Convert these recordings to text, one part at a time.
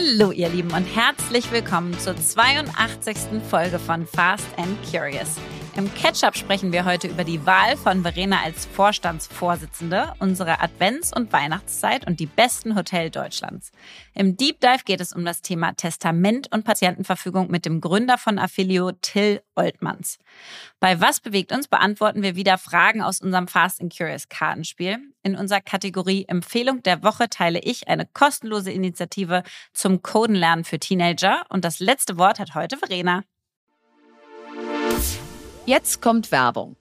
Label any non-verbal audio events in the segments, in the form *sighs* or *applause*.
Hallo ihr Lieben und herzlich willkommen zur 82. Folge von Fast and Curious. Im Catch-up sprechen wir heute über die Wahl von Verena als Vorstandsvorsitzende, unsere Advents- und Weihnachtszeit und die besten Hotel Deutschlands. Im Deep Dive geht es um das Thema Testament und Patientenverfügung mit dem Gründer von Affilio, Till Oltmanns. Bei Was bewegt uns beantworten wir wieder Fragen aus unserem Fast and Curious Kartenspiel. In unserer Kategorie Empfehlung der Woche teile ich eine kostenlose Initiative zum Codenlernen für Teenager und das letzte Wort hat heute Verena. Jetzt kommt Werbung.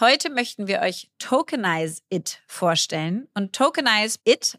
Heute möchten wir euch Tokenize It vorstellen. Und Tokenize It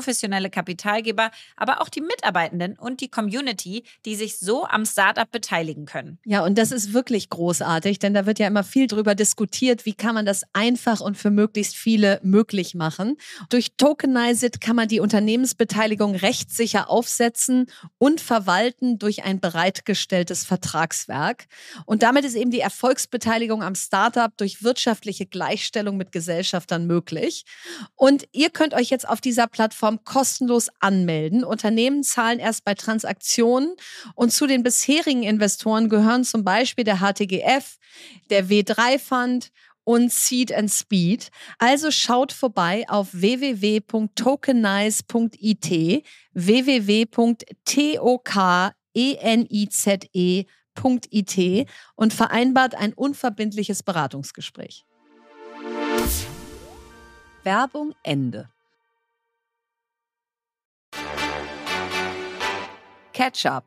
professionelle Kapitalgeber, aber auch die Mitarbeitenden und die Community, die sich so am Startup beteiligen können. Ja, und das ist wirklich großartig, denn da wird ja immer viel drüber diskutiert, wie kann man das einfach und für möglichst viele möglich machen. Durch Tokenized kann man die Unternehmensbeteiligung rechtssicher aufsetzen und verwalten durch ein bereitgestelltes Vertragswerk. Und damit ist eben die Erfolgsbeteiligung am Startup durch wirtschaftliche Gleichstellung mit Gesellschaftern möglich. Und ihr könnt euch jetzt auf dieser Plattform Plattform kostenlos anmelden. Unternehmen zahlen erst bei Transaktionen und zu den bisherigen Investoren gehören zum Beispiel der HTGF, der W3 Fund und Seed and Speed. Also schaut vorbei auf www.tokenize.it, www.tokenize.it und vereinbart ein unverbindliches Beratungsgespräch. Werbung Ende. Ketchup.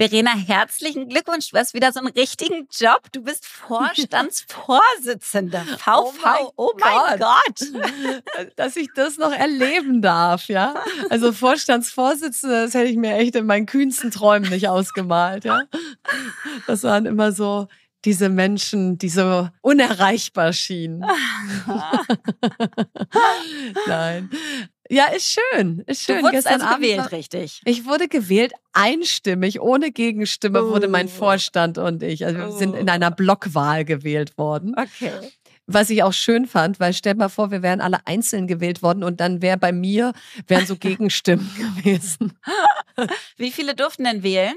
Verena, herzlichen Glückwunsch. Du hast wieder so einen richtigen Job. Du bist Vorstandsvorsitzende. *laughs* VV. Oh mein, oh mein Gott. *laughs* Dass ich das noch erleben darf, ja. Also Vorstandsvorsitzende, das hätte ich mir echt in meinen kühnsten Träumen nicht ausgemalt, ja. Das waren immer so diese Menschen, die so unerreichbar schienen. *laughs* Nein. Ja, ist schön. Ist schön. Du wurdest Gestern also gewählt, war, richtig. Ich wurde gewählt, einstimmig, ohne Gegenstimme oh. wurde mein oh. Vorstand und ich. Also wir sind in oh. einer Blockwahl gewählt worden. Okay. Was ich auch schön fand, weil stell mal vor, wir wären alle einzeln gewählt worden und dann wäre bei mir, wären so Gegenstimmen *laughs* gewesen. Wie viele durften denn wählen?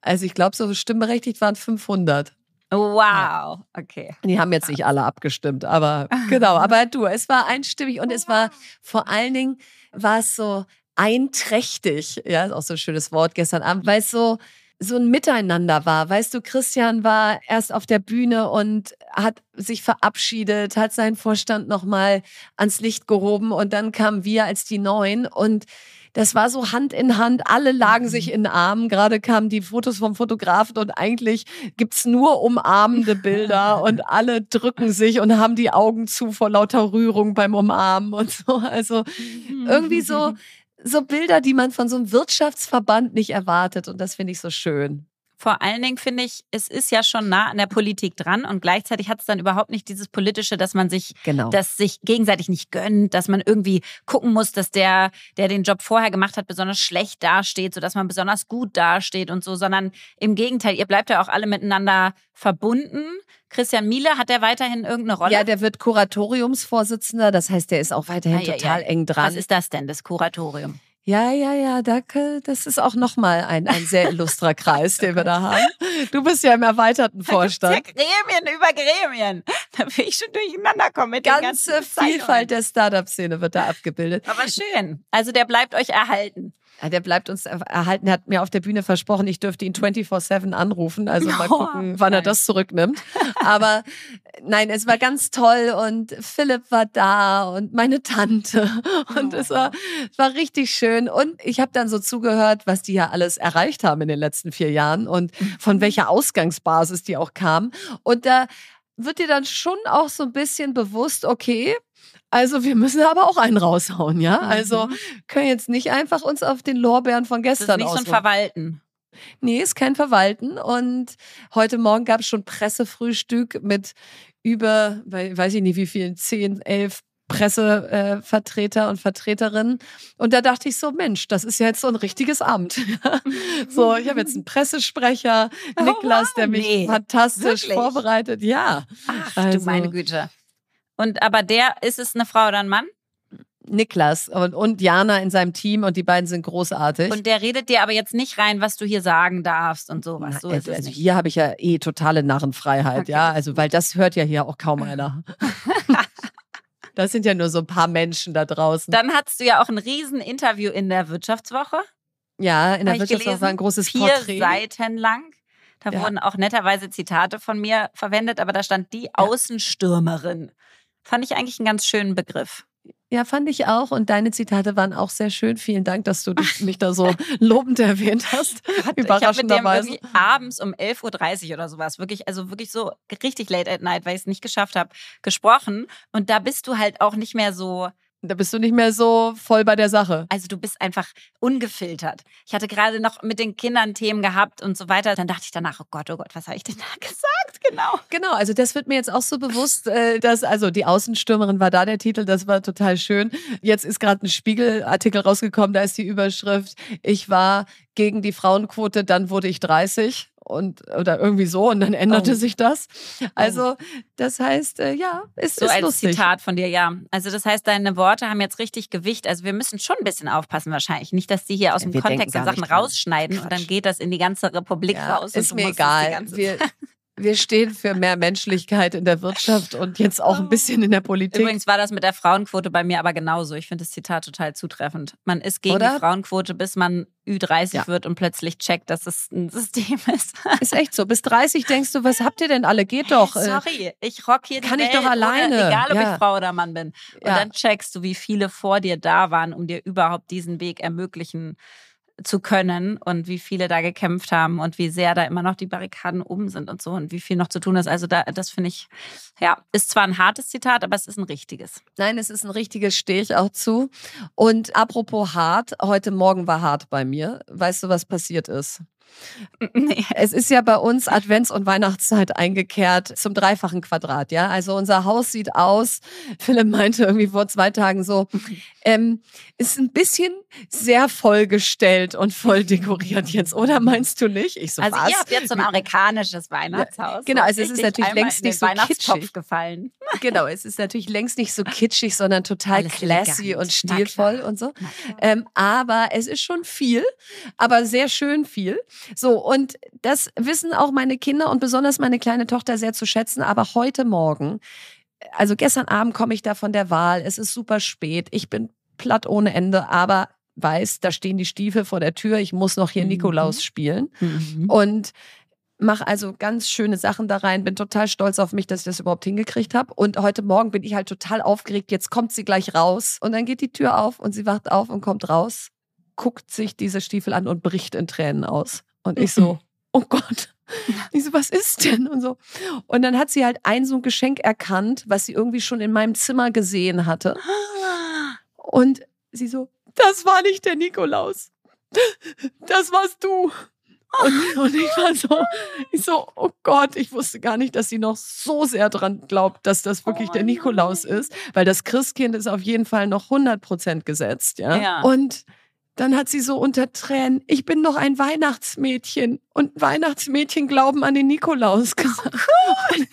Also ich glaube, so stimmberechtigt waren 500. Wow, okay. Die haben jetzt nicht alle abgestimmt, aber *laughs* genau. Aber du, es war einstimmig und es war vor allen Dingen war es so einträchtig. Ja, ist auch so ein schönes Wort gestern Abend, weil es so so ein Miteinander war. Weißt du, Christian war erst auf der Bühne und hat sich verabschiedet, hat seinen Vorstand nochmal ans Licht gehoben und dann kamen wir als die Neuen und das war so Hand in Hand, alle lagen sich mhm. in den Armen. Gerade kamen die Fotos vom Fotografen und eigentlich gibt's nur umarmende *laughs* Bilder und alle drücken sich und haben die Augen zu vor lauter Rührung beim Umarmen und so. Also irgendwie so, *laughs* so Bilder, die man von so einem Wirtschaftsverband nicht erwartet. Und das finde ich so schön. Vor allen Dingen finde ich, es ist ja schon nah an der Politik dran und gleichzeitig hat es dann überhaupt nicht dieses politische, dass man sich, genau. das sich gegenseitig nicht gönnt, dass man irgendwie gucken muss, dass der, der den Job vorher gemacht hat, besonders schlecht dasteht, sodass man besonders gut dasteht und so, sondern im Gegenteil, ihr bleibt ja auch alle miteinander verbunden. Christian Miele, hat der weiterhin irgendeine Rolle? Ja, der wird Kuratoriumsvorsitzender, das heißt, der ist auch weiterhin ah, ja, total ja. eng dran. Was ist das denn, das Kuratorium? Ja, ja, ja, danke. Das ist auch nochmal ein, ein sehr illustrer Kreis, den wir da *laughs* haben. Du bist ja im erweiterten Vorstand. Ja Gremien über Gremien. Da will ich schon durcheinander kommen mit Ganze Vielfalt der Startup-Szene wird da abgebildet. Aber schön. Also der bleibt euch erhalten. Der bleibt uns erhalten. Er hat mir auf der Bühne versprochen, ich dürfte ihn 24-7 anrufen. Also mal *laughs* oh, gucken, oh, wann er das zurücknimmt. Aber nein, es war ganz toll und Philipp war da und meine Tante. Und oh. es, war, es war richtig schön. Und ich habe dann so zugehört, was die ja alles erreicht haben in den letzten vier Jahren und von welcher Ausgangsbasis die auch kamen. Und da wird dir dann schon auch so ein bisschen bewusst, okay, also wir müssen aber auch einen raushauen, ja? Also Mhm. können jetzt nicht einfach uns auf den Lorbeeren von Das ist gestern nicht so ein. Verwalten. Nee, ist kein Verwalten. Und heute Morgen gab es schon Pressefrühstück mit über, wei- weiß ich nicht wie vielen, zehn, elf Pressevertreter äh, und Vertreterinnen. Und da dachte ich so, Mensch, das ist ja jetzt so ein richtiges Amt. *laughs* so, ich habe jetzt einen Pressesprecher, Oh, Niklas, der mich nee, fantastisch wirklich? vorbereitet. Ja, Ach Also- du meine Güte. Und aber der, ist es eine Frau oder ein Mann? Niklas und, und Jana in seinem Team und die beiden sind großartig. Und der redet dir aber jetzt nicht rein, was du hier sagen darfst und sowas. Na, So also, also hier habe ich ja eh totale Narrenfreiheit, Okay. ja. Also, weil das hört ja hier auch kaum *laughs* einer. Das sind ja nur so ein paar Menschen da draußen. Dann hattest du ja auch ein Rieseninterview in der Wirtschaftswoche. ja, in der Wirtschaftswoche war ein großes Vier Porträt. Seiten lang. Da Ja. wurden auch netterweise Zitate von mir verwendet, aber da stand die Außenstürmerin. Fand ich eigentlich einen ganz schönen Begriff. Ja, fand ich auch. Und deine Zitate waren auch sehr schön. Vielen Dank, dass du mich da so lobend erwähnt hast. *laughs* Ich habe Überraschenderweise. abends um 11.30 Uhr oder sowas, wirklich, also wirklich so richtig late at night, weil ich es nicht geschafft habe, gesprochen. Und da bist du halt auch nicht mehr so, Da bist du nicht mehr so voll bei der Sache. also du bist einfach ungefiltert. Ich hatte gerade noch mit den Kindern Themen gehabt und so weiter. Dann dachte ich danach, oh Gott, oh Gott, was habe ich denn da *laughs* gesagt? Genau. Genau, also das wird mir jetzt auch so bewusst, äh, dass, also die Außenstürmerin war da der Titel, das war total schön. Jetzt ist gerade ein Spiegelartikel rausgekommen, da ist die Überschrift, ich war gegen die Frauenquote, dann wurde ich 30 und oder irgendwie so und dann änderte Oh. sich das. Also das heißt, äh, ja, ist, So ist als lustig. Zitat von dir, ja. Also das heißt, deine Worte haben jetzt richtig Gewicht. Also wir müssen schon ein bisschen aufpassen wahrscheinlich. Nicht, dass die hier aus dem Wir denken Kontext Sachen rausschneiden und dann Quatsch. geht das in die ganze Republik Ja, raus. ist mir egal. Wir, wir stehen für mehr Menschlichkeit in der Wirtschaft und jetzt auch ein bisschen in der Politik. Übrigens war das mit der Frauenquote bei mir aber genauso. Ich finde das Zitat total zutreffend. Man ist gegen Oder? die Frauenquote, bis man Ü30 Ja. wird und plötzlich checkt, dass es ein System ist. *laughs* ist echt so. Bis 30 denkst du, was habt ihr denn alle? Geht doch. äh, Sorry, ich rock hier die kann ich Welt doch alleine. Ohne, egal, ob Ja. ich Frau oder Mann bin. Und Ja. dann checkst du, wie viele vor dir da waren, um dir überhaupt diesen Weg ermöglichen zu können und wie viele da gekämpft haben und wie sehr da immer noch die Barrikaden oben sind und so und wie viel noch zu tun ist. Also da, das finde ich, ja, ist zwar ein hartes Zitat, aber es ist ein richtiges. Nein, es ist ein richtiges, stehe ich auch zu. Und apropos hart, heute Morgen war hart bei mir. Weißt du, was passiert ist? *laughs* Nee. Es ist ja bei uns Advents- und Weihnachtszeit eingekehrt zum dreifachen Quadrat, ja. Also unser Haus sieht aus, *laughs* Philipp meinte irgendwie vor zwei Tagen so, ähm, ist ein bisschen sehr vollgestellt und voll dekoriert jetzt, oder meinst du nicht? Ich so, Also was? ihr habt jetzt so ein amerikanisches Weihnachtshaus. genau, So also es ist natürlich längst nicht so kitschig. gefallen. *laughs* Genau, es ist natürlich längst nicht so kitschig, sondern total Alles classy elegant. und stilvoll und so. Ähm, aber es ist schon viel, aber sehr schön viel. So, und das wissen auch meine Kinder und besonders meine kleine Tochter sehr zu schätzen. Aber heute Morgen, also gestern Abend komme ich da von der Wahl. Es ist super spät. Ich bin platt ohne Ende, aber weiß, da stehen die Stiefel vor der Tür. Ich muss noch hier Mhm. Nikolaus spielen. Mhm. Und mache also ganz schöne Sachen da rein, bin total stolz auf mich, dass ich das überhaupt hingekriegt habe. Und heute Morgen bin ich halt total aufgeregt. Jetzt kommt sie gleich raus und dann geht die Tür auf und sie wacht auf und kommt raus, guckt sich diese Stiefel an und bricht in Tränen aus. Und ich so, oh Gott. *laughs* Ich so, was ist denn? Und so. Und dann hat sie halt ein so ein Geschenk erkannt, was sie irgendwie schon in meinem Zimmer gesehen hatte. Und sie so, das war nicht der Nikolaus. Das warst du. Und, und ich war so, ich so, oh Gott, ich wusste gar nicht, dass sie noch so sehr dran glaubt, dass das wirklich Oh der. Nikolaus ist, weil das Christkind ist auf jeden Fall noch 100 Prozent gesetzt, ja? Ja. Und dann hat sie so unter Tränen, ich bin doch ein Weihnachtsmädchen und Weihnachtsmädchen glauben an den Nikolaus gesagt. *laughs* und,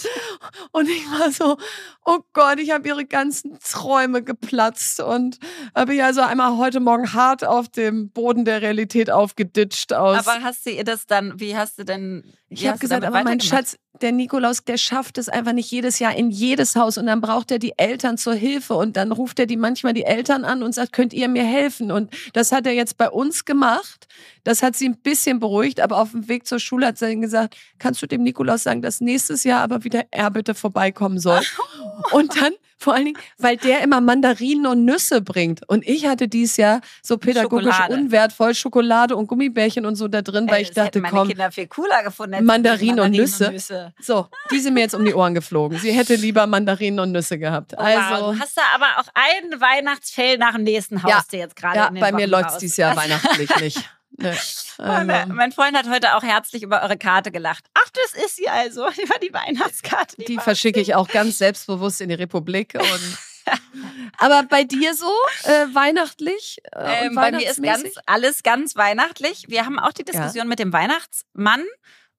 und ich war so, oh Gott, ich habe ihre ganzen Träume geplatzt und habe ja also einmal heute Morgen hart auf dem Boden der Realität aufgeditscht aus. Aber hast du ihr das dann, wie hast du denn. ich habe gesagt, aber mein? Schatz, der Nikolaus, der schafft es einfach nicht jedes Jahr in jedes Haus und dann braucht er die Eltern zur Hilfe und dann ruft er die manchmal die Eltern an und sagt, könnt ihr mir helfen? Und das hat er jetzt bei uns gemacht. Das hat sie ein bisschen beruhigt, aber auf dem Weg zur Schule hat sie dann gesagt, kannst du dem Nikolaus sagen, dass nächstes Jahr aber wieder er bitte vorbeikommen soll? *laughs* Und dann Vor allen Dingen, weil der immer Mandarinen und Nüsse bringt. Und ich hatte dies Jahr so pädagogisch Schokolade. unwertvoll Schokolade und Gummibärchen und so da drin, weil Ey, ich dachte, meine komm, Kinder viel cooler gefunden. Mandarinen und Mandarinen Nüsse. so, die sind mir jetzt um die Ohren geflogen. Sie hätte lieber Mandarinen und Nüsse gehabt. Oh, wow, Also, du hast da aber auch ein Weihnachtsfell nach dem nächsten Haus Ja. dir jetzt gerade ja, in den bei mir Wochen läuft es dieses Jahr *laughs* weihnachtlich nicht. Ne. Äh, Also, mein Freund hat heute auch herzlich über eure Karte gelacht. Ach, das ist sie also, *laughs* über die Weihnachtskarte. die war- verschicke ich auch ganz selbstbewusst in die Republik. *laughs* Aber bei dir so äh, weihnachtlich? Äh, Ähm, bei mir ist ganz, alles ganz weihnachtlich. Wir haben auch die Diskussion mit dem Weihnachtsmann.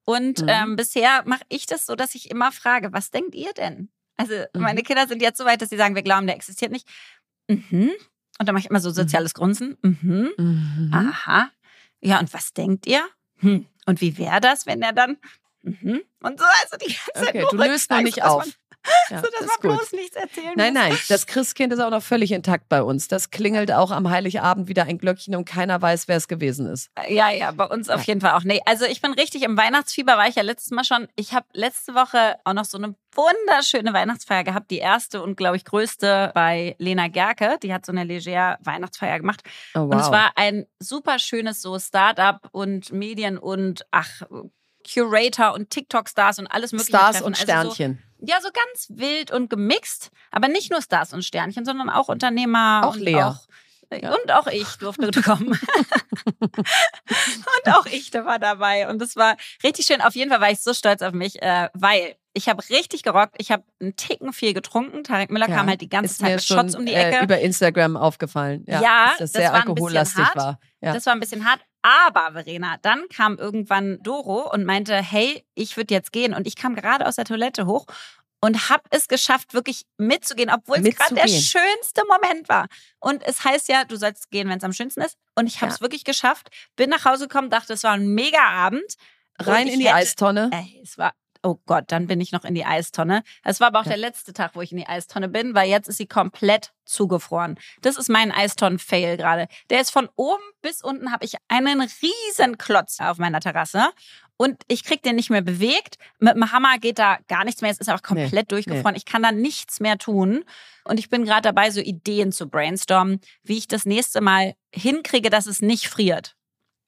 Und Mhm. ähm, bisher mache ich das so, dass ich immer frage, was denkt ihr denn? Also Mhm. meine Kinder sind jetzt so weit, dass sie sagen, wir glauben, der existiert nicht. Mhm. Und dann mache ich immer so soziales Grunzen. Mhm. Mhm. Aha. Ja, und was denkt ihr? Hm. Und wie wäre das, wenn er dann. Mhm. Und so, also die ganze Zeit Okay, nur du löst noch nicht auf. *laughs* Ja, sodass das man gut. bloß nichts erzählen Nein, muss. nein, das Christkind ist auch noch völlig intakt bei uns. Das klingelt auch am Heiligabend wieder ein Glöckchen und keiner weiß, wer es gewesen ist. Ja, ja, bei uns auf jeden Fall auch. Nee, also ich bin richtig im Weihnachtsfieber, war ich ja letztes Mal schon. Ich habe letzte Woche auch noch so eine wunderschöne Weihnachtsfeier gehabt, die erste und glaube ich größte bei Lena Gerke. Die hat so eine leger Weihnachtsfeier gemacht. Oh, wow. Und es war ein super schönes so Start-up und Medien und ach, Curator und TikTok-Stars und alles mögliche. Stars Treffen. und Also so, Sternchen. Ja, so ganz wild und gemixt. Aber nicht nur Stars und Sternchen, sondern auch Unternehmer. Auch und Lea. Auch, und auch ich durfte kommen. *laughs* und auch ich, der war dabei. Und das war richtig schön. Auf jeden Fall war ich so stolz auf mich, äh, weil ich habe richtig gerockt. Ich habe einen Ticken viel getrunken. Tarek Müller Ja, kam halt die ganze ist Zeit mir mit schon Shots um die Ecke. Äh, über Instagram aufgefallen. Ja, Ja, dass das das sehr war ein bisschen alkohollastig hart. war. Ja. Das war ein bisschen hart. Aber, Verena, dann kam irgendwann Doro und meinte, hey, ich würde jetzt gehen. Und ich kam gerade aus der Toilette hoch und habe es geschafft, wirklich mitzugehen, obwohl es gerade der schönste Moment war. Und es heißt ja, du sollst gehen, wenn es am schönsten ist. Und ich habe es Ja. wirklich geschafft. Bin nach Hause gekommen, dachte, es war ein mega Abend. Rein in die hätte- Eistonne. Ey, es war, oh Gott, dann bin ich noch in die Eistonne. Es war aber auch Ja. der letzte Tag, wo ich in die Eistonne bin, weil jetzt ist sie komplett zugefroren. Das ist mein Eistonnen-Fail gerade. Der ist von oben bis unten habe ich einen riesen Klotz auf meiner Terrasse. Und ich krieg den nicht mehr bewegt. Mit dem Hammer geht da gar nichts mehr. Es ist Nee, komplett durchgefroren. Ich kann da nichts mehr tun. Und ich bin gerade dabei, so Ideen zu brainstormen, wie ich das nächste Mal hinkriege, dass es nicht friert.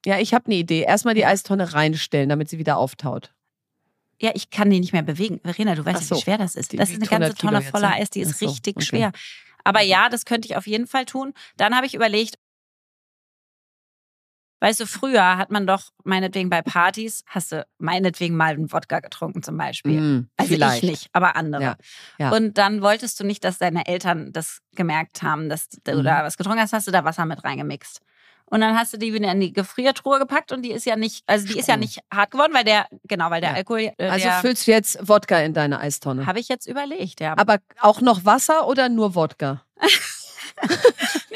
Ja, ich habe eine Idee. Erstmal die Eistonne reinstellen, damit sie wieder auftaut. Ja, ich kann die nicht mehr bewegen. Verena, du weißt so. wie schwer das ist. Die das ist eine ganze 100 Kilo Tonne voller. Eis, die ist so, richtig okay. schwer. Aber ja, das könnte ich auf jeden Fall tun. Dann habe ich überlegt, weißt du, früher hat man doch meinetwegen bei Partys, hast du meinetwegen mal einen Wodka getrunken zum Beispiel. Mm, Also vielleicht. ich nicht, aber andere. Ja, ja. Und dann wolltest du nicht, dass deine Eltern das gemerkt haben, dass du Mhm. da was getrunken hast, hast du da Wasser mit reingemixt. Und dann hast du die wieder in die Gefriertruhe gepackt und die ist ja nicht, also die ist ja nicht hart geworden, weil der, genau, weil der Ja. Alkohol, äh, Also der füllst du jetzt Wodka in deine Eistonne. habe ich jetzt überlegt, ja. Aber auch noch Wasser oder nur Wodka? *laughs* *laughs*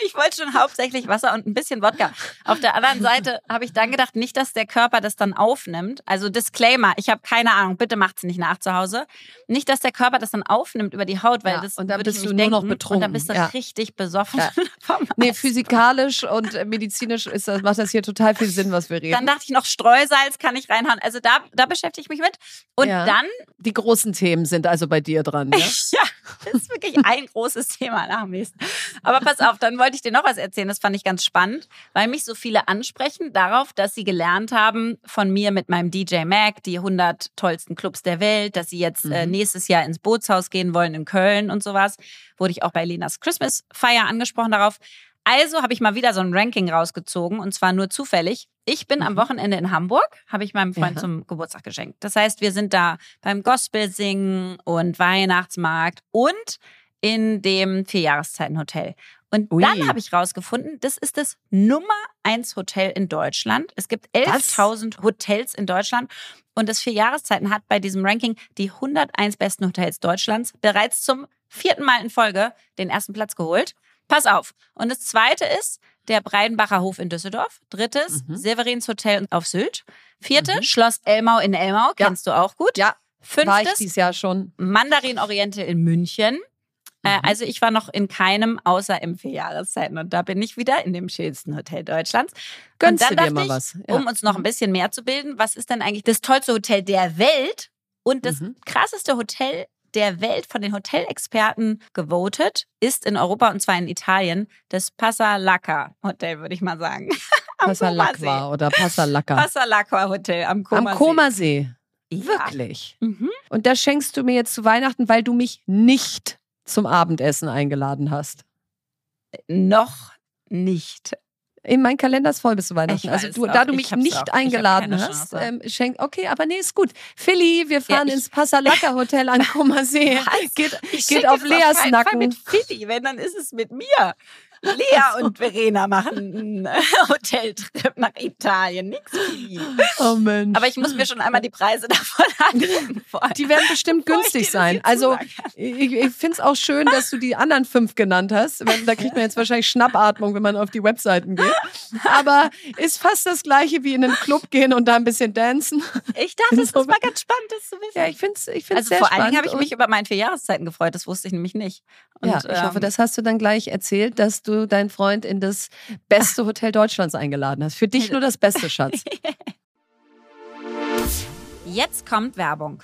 Ich wollte schon hauptsächlich Wasser und ein bisschen Wodka. Auf der anderen Seite habe ich dann gedacht, nicht, dass der Körper das dann aufnimmt. Also Disclaimer, ich habe keine Ahnung, bitte macht's nicht nach zu Hause. Nicht, dass der Körper das dann aufnimmt über die Haut, weil Ja, das und dann würde ich bist du nur noch denken. Und betrunken, dann bist du ja. richtig besoffen. Ja. *laughs* Nee, physikalisch und äh, medizinisch ist das, macht das hier total viel Sinn, was wir reden. Dann dachte ich noch, Streusalz kann ich reinhauen. Also da, da beschäftige ich mich mit. Und Ja. dann, Die großen Themen sind also bei dir dran. *laughs* Ja? ja, das *laughs* ist wirklich ein großes Thema nach dem nächsten. Aber pass auf, dann wollte ich dir noch was erzählen. Das fand ich ganz spannend, weil mich so viele ansprechen darauf, dass sie gelernt haben von mir mit meinem DJ Mac, die 100 tollsten Clubs der Welt, dass sie jetzt äh, Mhm. nächstes Jahr ins Bootshaus gehen wollen in Köln und sowas. Wurde ich auch bei Lenas Christmas Feier angesprochen darauf. Also habe ich mal wieder so ein Ranking rausgezogen und zwar nur zufällig. Ich bin am Mhm. Wochenende in Hamburg, habe ich meinem Freund Ja. zum Geburtstag geschenkt. Das heißt, wir sind da beim Gospel singen und Weihnachtsmarkt und in dem Vierjahreszeitenhotel. Und Ui. dann habe ich rausgefunden, das ist das Nummer eins Hotel in Deutschland. Es gibt 11.000 Hotels in Deutschland. Und das Vierjahreszeiten hat bei diesem Ranking die 101 besten Hotels Deutschlands bereits zum vierten Mal in Folge den ersten Platz geholt. Pass auf. Und das zweite ist der Breidenbacher Hof in Düsseldorf. Drittes, Mhm. Severins Hotel auf Sylt. Vierte, Mhm. Schloss Elmau in Elmau. Ja. Kennst du auch gut. Ja, war ich Fünftes, dieses Jahr schon. Mandarin Oriente in München. Äh, Mhm. also ich war noch in keinem außer im Vierjahreszeiten und da bin ich wieder in dem schönsten Hotel Deutschlands. Gönnst und du dann dir dachte mal ich, was? Ja. um uns noch ein bisschen mehr zu bilden, was ist denn eigentlich das tollste Hotel der Welt und das Mhm. krasseste Hotel der Welt von den Hotelexperten gewotet, ist in Europa und zwar in Italien das Passalacca Hotel, würde ich mal sagen. *laughs* Passalacqua oder Passalacca. Passalacqua Hotel am Comersee. Am Comersee. Ja. Wirklich. Mhm. Und das schenkst du mir jetzt zu Weihnachten, weil du mich nicht zum Abendessen eingeladen hast. Noch nicht. In mein Kalender ist voll bis zu Weihnachten. Also du, da du ich mich nicht auch. Eingeladen hast, ähm, schenk, okay, aber nee, ist gut. Philly, wir fahren ich- ins Passalacca *laughs* Hotel an. Was? Geht, Ich geht auf Leas keinen Fall Nacken. mit Philly, wenn, dann ist es mit mir. Lea und Verena machen einen *laughs* Hoteltrip nach Italien. Nix Philly. Oh Mensch. Aber ich muss mir schon einmal die Preise *laughs* davon angucken. die werden bestimmt günstig das sein. Also ich, ich finde es auch schön, dass du die anderen fünf genannt hast. Da kriegt man jetzt wahrscheinlich Schnappatmung, wenn man auf die Webseiten geht. Aber ist fast das gleiche wie in einen Club gehen und da ein bisschen dancen. Ich dachte, es ist mal ganz spannend, das zu wissen. Ja, ich finde es ich find's also sehr vor allen spannend. Dingen habe ich mich über meine vier Jahreszeiten gefreut. Das wusste ich nämlich nicht. Und, ja, ich hoffe, ähm, das hast du dann gleich erzählt, dass du deinen Freund in das beste Hotel Deutschlands eingeladen hast. Für dich nur das Beste, Schatz. *laughs* Jetzt kommt Werbung.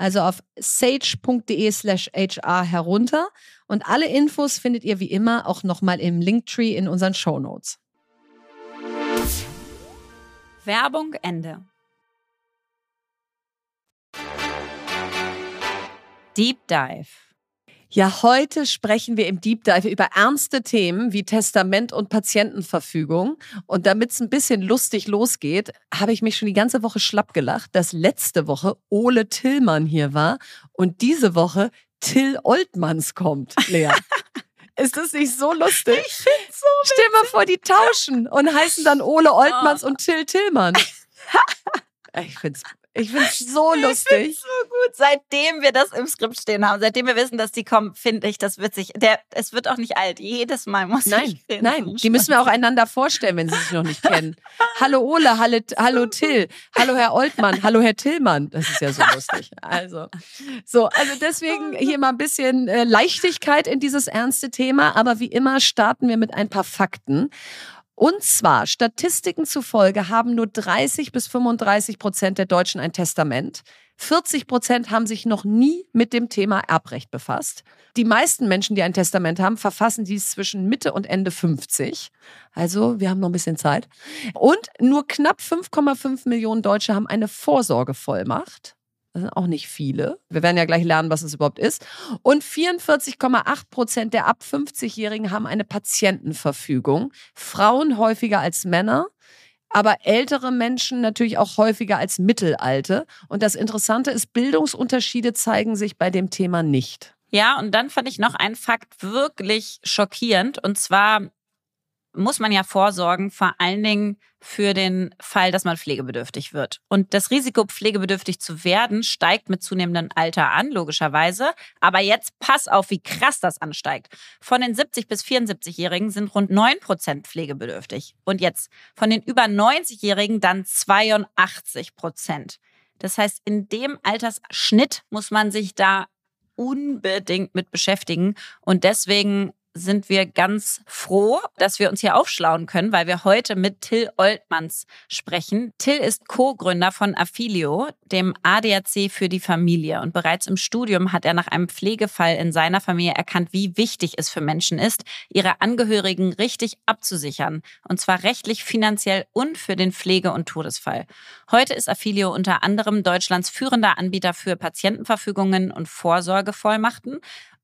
also auf sage.de slash HR herunter und alle Infos findet ihr wie immer auch nochmal im Linktree in unseren Shownotes. Werbung Ende. Deep Dive. Ja, heute sprechen wir im Deep Dive über ernste Themen wie Testament und Patientenverfügung. Und damit es ein bisschen lustig losgeht, habe ich mich schon die ganze Woche schlapp gelacht, dass letzte Woche Ole Tillmann hier war und diese Woche Till Oltmanns kommt, Lea. *laughs* Ist das nicht so lustig? Ich finde so. Stell mal vor, die tauschen und heißen dann Ole Oltmanns und Till Tillmann. *laughs* Ich find's, ich find's *laughs* so lustig. so gut. Seitdem wir das im Skript stehen haben, seitdem wir wissen, dass die kommen, finde ich das witzig. Der, es wird auch nicht alt. Jedes Mal muss Nein, ich grinsen. nein, die müssen wir auch einander vorstellen, wenn sie sich noch nicht kennen. Hallo Ole, hallo, hallo Till, hallo Herr Oltmann, hallo Herr Tillmann. Das ist ja so lustig. Also, so, also deswegen hier mal ein bisschen äh, Leichtigkeit in dieses ernste Thema, aber wie immer starten wir mit ein paar Fakten. Und zwar, Statistiken zufolge haben nur 30 bis 35 Prozent der Deutschen ein Testament. 40 Prozent haben sich noch nie mit dem Thema Erbrecht befasst. Die meisten Menschen, die ein Testament haben, verfassen dies zwischen Mitte und Ende 50. Also, wir haben noch ein bisschen Zeit. Und nur knapp 5,5 Millionen Deutsche haben eine Vorsorgevollmacht. Das sind auch nicht viele. Wir werden ja gleich lernen, was es überhaupt ist. Und 44,8 Prozent der ab 50-Jährigen haben eine Patientenverfügung. Frauen häufiger als Männer aber ältere Menschen natürlich auch häufiger als Mittelalte. Und das Interessante ist, Bildungsunterschiede zeigen sich bei dem Thema nicht. Ja, und dann fand ich noch einen Fakt wirklich schockierend. Und zwar muss man ja vorsorgen, vor allen Dingen für den Fall, dass man pflegebedürftig wird. Und das Risiko, pflegebedürftig zu werden, steigt mit zunehmendem Alter an, logischerweise. Aber jetzt pass auf, wie krass das ansteigt. Von den 70 bis 74-Jährigen sind rund 9 Prozent pflegebedürftig. Und jetzt von den über 90-Jährigen dann 82 Prozent. Das heißt, in dem Altersschnitt muss man sich da unbedingt mit beschäftigen. Und deswegen sind wir ganz froh, dass wir uns hier aufschlauen können, weil wir heute mit Till Oltmanns sprechen. Till ist Co-Gründer von Affilio, dem ADAC für die Familie. Und bereits im Studium hat er nach einem Pflegefall in seiner Familie erkannt, wie wichtig es für Menschen ist, ihre Angehörigen richtig abzusichern. Und zwar rechtlich, finanziell und für den Pflege- und Todesfall. Heute ist Affilio unter anderem Deutschlands führender Anbieter für Patientenverfügungen und Vorsorgevollmachten.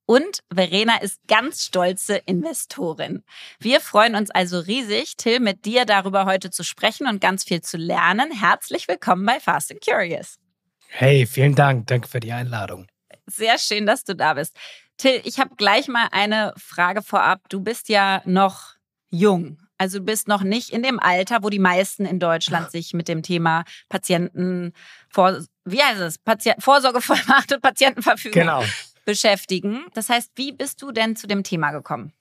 Und Verena ist ganz stolze Investorin. Wir freuen uns also riesig, Till, mit dir darüber heute zu sprechen und ganz viel zu lernen. Herzlich willkommen bei Fast and Curious. Hey, vielen Dank. Danke für die Einladung. Sehr schön, dass du da bist. Till, ich habe gleich mal eine Frage vorab. Du bist ja noch jung. Also du bist noch nicht in dem Alter, wo die meisten in Deutschland *laughs* sich mit dem Thema Patienten vor, wie heißt es? Patient, Vorsorgevollmacht und Patientenverfügung genau beschäftigen. Das heißt, wie bist du denn zu dem Thema gekommen?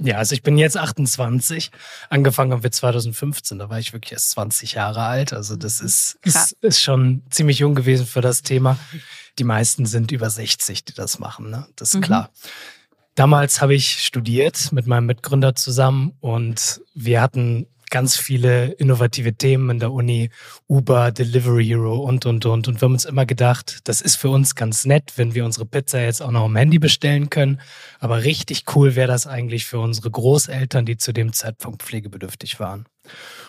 Ja, also ich bin jetzt 28. Angefangen haben wir 2015. Da war ich wirklich erst 20 Jahre alt. Also das mhm. ist, ist, ist, schon ziemlich jung gewesen für das Thema. Die meisten sind über 60, die das machen. Ne? Das ist mhm. klar. Damals habe ich studiert mit meinem Mitgründer zusammen und wir hatten ganz viele innovative Themen in der Uni, Uber, Delivery Hero und, und, und. Und wir haben uns immer gedacht, das ist für uns ganz nett, wenn wir unsere Pizza jetzt auch noch am Handy bestellen können. Aber richtig cool wäre das eigentlich für unsere Großeltern, die zu dem Zeitpunkt pflegebedürftig waren.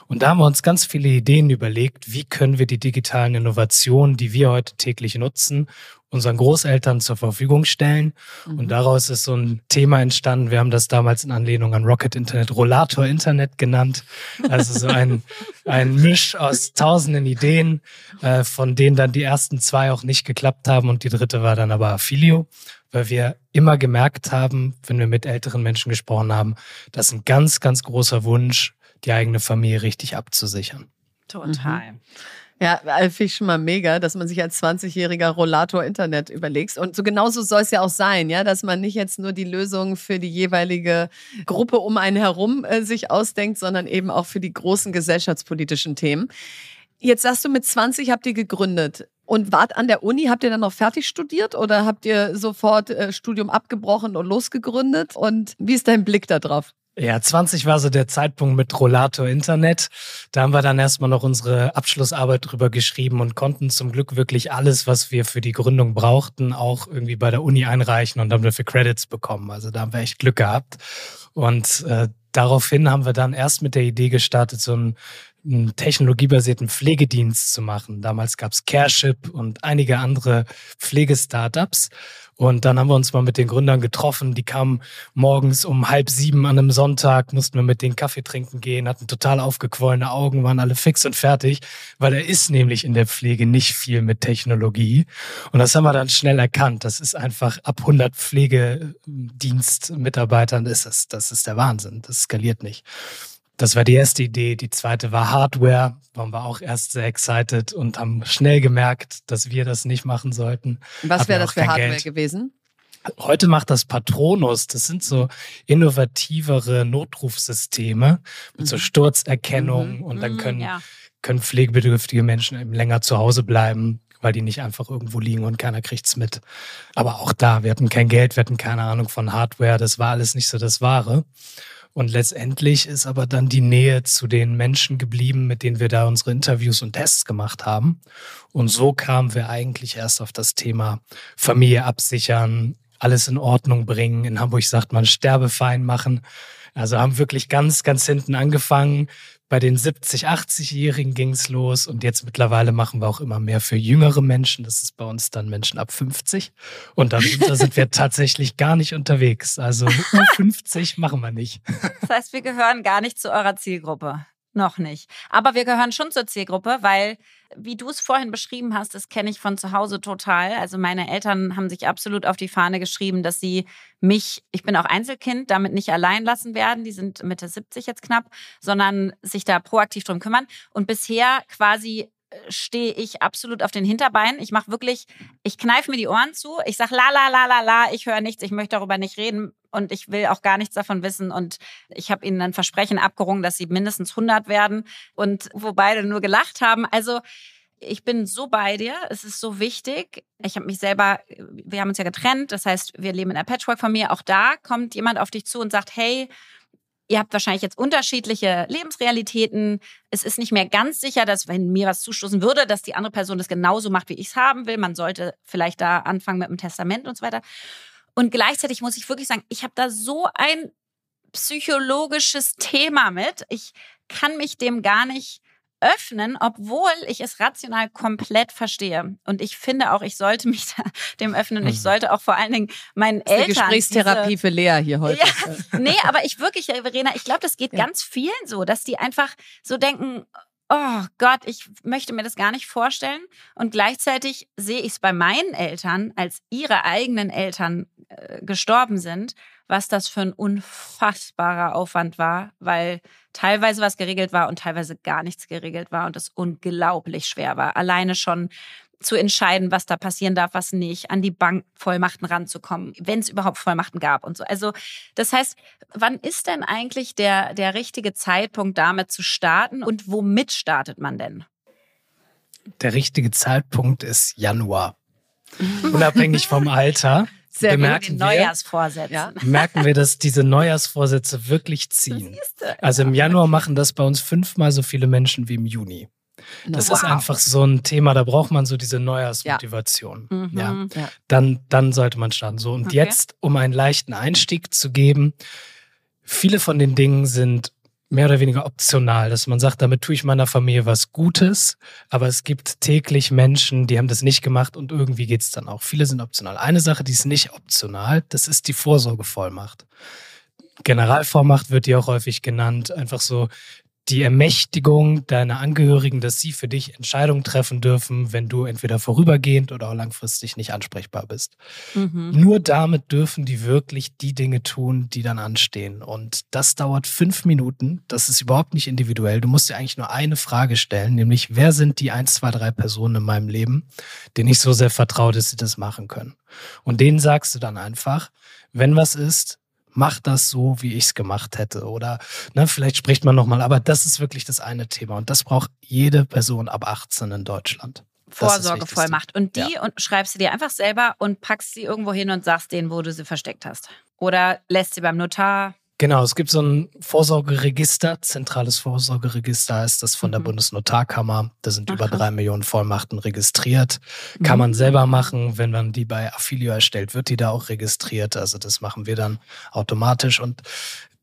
Und da haben wir uns ganz viele Ideen überlegt, wie können wir die digitalen Innovationen, die wir heute täglich nutzen, unseren Großeltern zur Verfügung stellen. Mhm. Und daraus ist so ein Thema entstanden. Wir haben das damals in Anlehnung an Rocket Internet Rollator Internet genannt. Also so ein, *laughs* ein Misch aus tausenden Ideen, äh, von denen dann die ersten zwei auch nicht geklappt haben und die dritte war dann aber Affilio, weil wir immer gemerkt haben, wenn wir mit älteren Menschen gesprochen haben, das ist ein ganz, ganz großer Wunsch, die eigene Familie richtig abzusichern. Total. Mhm. Ja, äh, finde ich schon mal mega, dass man sich als 20-jähriger Rollator Internet überlegt. Und so genauso soll es ja auch sein, ja, dass man nicht jetzt nur die Lösung für die jeweilige Gruppe um einen herum äh, sich ausdenkt, sondern eben auch für die großen gesellschaftspolitischen Themen. Jetzt sagst du, mit 20 habt ihr gegründet und wart an der Uni. Habt ihr dann noch fertig studiert oder habt ihr sofort äh, Studium abgebrochen und losgegründet? Und wie ist dein Blick da drauf? Ja, 20 war so der Zeitpunkt mit Rollator Internet. Da haben wir dann erstmal noch unsere Abschlussarbeit drüber geschrieben und konnten zum Glück wirklich alles, was wir für die Gründung brauchten, auch irgendwie bei der Uni einreichen und haben dafür Credits bekommen. Also da haben wir echt Glück gehabt. Und äh, daraufhin haben wir dann erst mit der Idee gestartet, so ein einen technologiebasierten Pflegedienst zu machen. Damals gab es Careship und einige andere Pflegestartups. Und dann haben wir uns mal mit den Gründern getroffen. Die kamen morgens um halb sieben an einem Sonntag, mussten wir mit denen Kaffee trinken gehen, hatten total aufgequollene Augen, waren alle fix und fertig, weil er ist nämlich in der Pflege nicht viel mit Technologie. Und das haben wir dann schnell erkannt. Das ist einfach ab 100 Pflegedienstmitarbeitern ist das, das ist der Wahnsinn. Das skaliert nicht. Das war die erste Idee. Die zweite war Hardware. Waren wir auch erst sehr excited und haben schnell gemerkt, dass wir das nicht machen sollten. Was wäre das für Hardware Geld. gewesen? Heute macht das Patronus. Das sind so innovativere Notrufsysteme mit so mhm. Sturzerkennung mhm. und dann mhm, können, ja. können pflegebedürftige Menschen eben länger zu Hause bleiben, weil die nicht einfach irgendwo liegen und keiner kriegt's mit. Aber auch da, wir hatten kein Geld, wir hatten keine Ahnung von Hardware. Das war alles nicht so das Wahre. Und letztendlich ist aber dann die Nähe zu den Menschen geblieben, mit denen wir da unsere Interviews und Tests gemacht haben. Und so kamen wir eigentlich erst auf das Thema Familie absichern, alles in Ordnung bringen. In Hamburg sagt man Sterbefein machen. Also haben wirklich ganz, ganz hinten angefangen. Bei den 70, 80-Jährigen ging es los und jetzt mittlerweile machen wir auch immer mehr für jüngere Menschen. Das ist bei uns dann Menschen ab 50. Und darunter sind wir *laughs* tatsächlich gar nicht unterwegs. Also U50 *laughs* machen wir nicht. Das heißt, wir gehören gar nicht zu eurer Zielgruppe. Noch nicht. Aber wir gehören schon zur Zielgruppe, weil, wie du es vorhin beschrieben hast, das kenne ich von zu Hause total. Also meine Eltern haben sich absolut auf die Fahne geschrieben, dass sie mich, ich bin auch Einzelkind, damit nicht allein lassen werden. Die sind Mitte 70 jetzt knapp, sondern sich da proaktiv drum kümmern. Und bisher quasi stehe ich absolut auf den Hinterbeinen. Ich mache wirklich, ich kneife mir die Ohren zu. Ich sage la la la la la, ich höre nichts, ich möchte darüber nicht reden und ich will auch gar nichts davon wissen. Und ich habe ihnen ein Versprechen abgerungen, dass sie mindestens 100 werden und wo beide nur gelacht haben. Also ich bin so bei dir, es ist so wichtig. Ich habe mich selber, wir haben uns ja getrennt, das heißt, wir leben in einer Patchwork-Familie. Auch da kommt jemand auf dich zu und sagt, hey, Ihr habt wahrscheinlich jetzt unterschiedliche Lebensrealitäten. Es ist nicht mehr ganz sicher, dass wenn mir was zustoßen würde, dass die andere Person das genauso macht, wie ich es haben will. Man sollte vielleicht da anfangen mit dem Testament und so weiter. Und gleichzeitig muss ich wirklich sagen, ich habe da so ein psychologisches Thema mit. Ich kann mich dem gar nicht öffnen, obwohl ich es rational komplett verstehe. Und ich finde auch, ich sollte *laughs* mich dem öffnen. Ich mhm. sollte auch vor allen Dingen meinen das ist Eltern. Gesprächstherapie diese, für Lea hier *laughs* heute. Ja, nee, aber ich wirklich, Verena, ich glaube, das geht ja. ganz vielen so, dass die einfach so denken, oh Gott, ich möchte mir das gar nicht vorstellen. Und gleichzeitig sehe ich es bei meinen Eltern, als ihre eigenen Eltern äh, gestorben sind, was das für ein unfassbarer Aufwand war, weil teilweise was geregelt war und teilweise gar nichts geregelt war und es unglaublich schwer war. Alleine schon zu entscheiden, was da passieren darf, was nicht, an die Bankvollmachten ranzukommen, wenn es überhaupt Vollmachten gab und so. Also das heißt, wann ist denn eigentlich der, der richtige Zeitpunkt, damit zu starten und womit startet man denn? Der richtige Zeitpunkt ist Januar. Unabhängig vom Alter. *laughs* Sehr bemerken gut, Neujahrsvorsätze. Ja. Merken wir, dass diese Neujahrsvorsätze wirklich ziehen. Also im Januar machen das bei uns fünfmal so viele Menschen wie im Juni. Das wow. ist einfach so ein Thema, da braucht man so diese Neujahrsmotivation. Ja. Mhm. ja. ja. Dann, dann sollte man starten. So, und okay. jetzt, um einen leichten Einstieg zu geben, viele von den Dingen sind mehr oder weniger optional, dass man sagt, damit tue ich meiner Familie was Gutes, aber es gibt täglich Menschen, die haben das nicht gemacht und irgendwie geht es dann auch. Viele sind optional. Eine Sache, die ist nicht optional, das ist die Vorsorgevollmacht. Generalvormacht wird die auch häufig genannt. Einfach so die Ermächtigung deiner Angehörigen, dass sie für dich Entscheidungen treffen dürfen, wenn du entweder vorübergehend oder auch langfristig nicht ansprechbar bist. Mhm. Nur damit dürfen die wirklich die Dinge tun, die dann anstehen. Und das dauert fünf Minuten. Das ist überhaupt nicht individuell. Du musst dir eigentlich nur eine Frage stellen, nämlich wer sind die eins, zwei, drei Personen in meinem Leben, denen ich so sehr vertraue, dass sie das machen können. Und denen sagst du dann einfach, wenn was ist, mach das so, wie ich es gemacht hätte. Oder ne, vielleicht spricht man nochmal, aber das ist wirklich das eine Thema. Und das braucht jede Person ab 18 in Deutschland. Vorsorgevollmacht. Und die ja. und schreibst du dir einfach selber und packst sie irgendwo hin und sagst denen, wo du sie versteckt hast. Oder lässt sie beim Notar Genau, es gibt so ein Vorsorgeregister, zentrales Vorsorgeregister ist das von der mhm. Bundesnotarkammer. Da sind Ach, über drei Millionen Vollmachten registriert. Kann mhm. man selber machen. Wenn man die bei Affilio erstellt, wird die da auch registriert. Also das machen wir dann automatisch. Und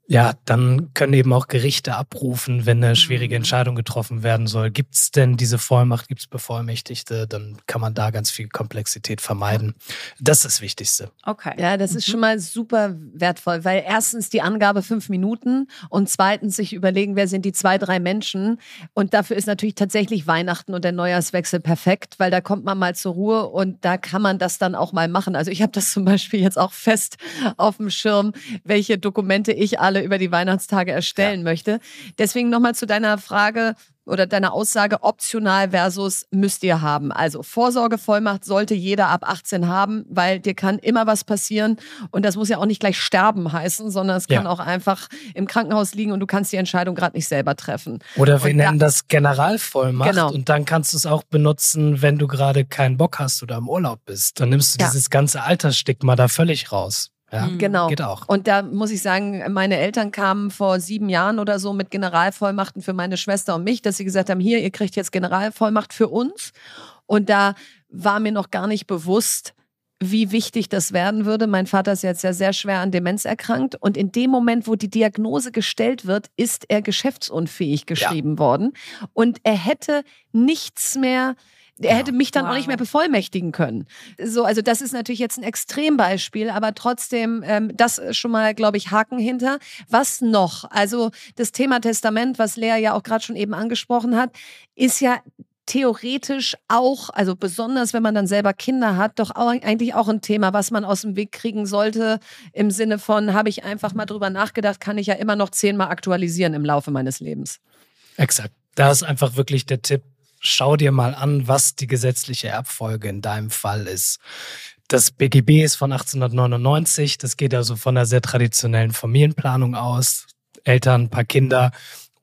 ja, dann können eben auch Gerichte abrufen, wenn eine schwierige mhm. Entscheidung getroffen werden soll. Gibt es denn diese Vollmacht, gibt es Bevollmächtigte, dann kann man da ganz viel Komplexität vermeiden. Das ist das Wichtigste. Okay. Ja, das ist mhm. schon mal super wertvoll, weil erstens die Angabe fünf Minuten und zweitens sich überlegen, wer sind die zwei, drei Menschen. Und dafür ist natürlich tatsächlich Weihnachten und der Neujahrswechsel perfekt, weil da kommt man mal zur Ruhe und da kann man das dann auch mal machen. Also ich habe das zum Beispiel jetzt auch fest auf dem Schirm, welche Dokumente ich alle alle über die Weihnachtstage erstellen ja. möchte. Deswegen nochmal zu deiner Frage oder deiner Aussage optional versus müsst ihr haben. Also Vorsorgevollmacht sollte jeder ab 18 haben, weil dir kann immer was passieren und das muss ja auch nicht gleich sterben heißen, sondern es kann ja. auch einfach im Krankenhaus liegen und du kannst die Entscheidung gerade nicht selber treffen. Oder wir und nennen da, das Generalvollmacht genau. und dann kannst du es auch benutzen, wenn du gerade keinen Bock hast oder im Urlaub bist. Dann nimmst du ja. dieses ganze Altersstigma da völlig raus. Ja, mhm. genau. Geht auch. Und da muss ich sagen, meine Eltern kamen vor sieben Jahren oder so mit Generalvollmachten für meine Schwester und mich, dass sie gesagt haben, hier, ihr kriegt jetzt Generalvollmacht für uns. Und da war mir noch gar nicht bewusst, wie wichtig das werden würde. Mein Vater ist jetzt ja sehr schwer an Demenz erkrankt und in dem Moment, wo die Diagnose gestellt wird, ist er geschäftsunfähig geschrieben ja. worden und er hätte nichts mehr er ja, hätte mich dann wow. auch nicht mehr bevollmächtigen können. So, also das ist natürlich jetzt ein Extrembeispiel, aber trotzdem, ähm, das schon mal, glaube ich, Haken hinter. Was noch? Also das Thema Testament, was Lea ja auch gerade schon eben angesprochen hat, ist ja theoretisch auch, also besonders wenn man dann selber Kinder hat, doch auch, eigentlich auch ein Thema, was man aus dem Weg kriegen sollte. Im Sinne von, habe ich einfach mal drüber nachgedacht, kann ich ja immer noch zehnmal aktualisieren im Laufe meines Lebens. Exakt. Da ist einfach wirklich der Tipp, schau dir mal an, was die gesetzliche Erbfolge in deinem Fall ist. Das BGB ist von 1899, das geht also von einer sehr traditionellen Familienplanung aus. Eltern, paar Kinder,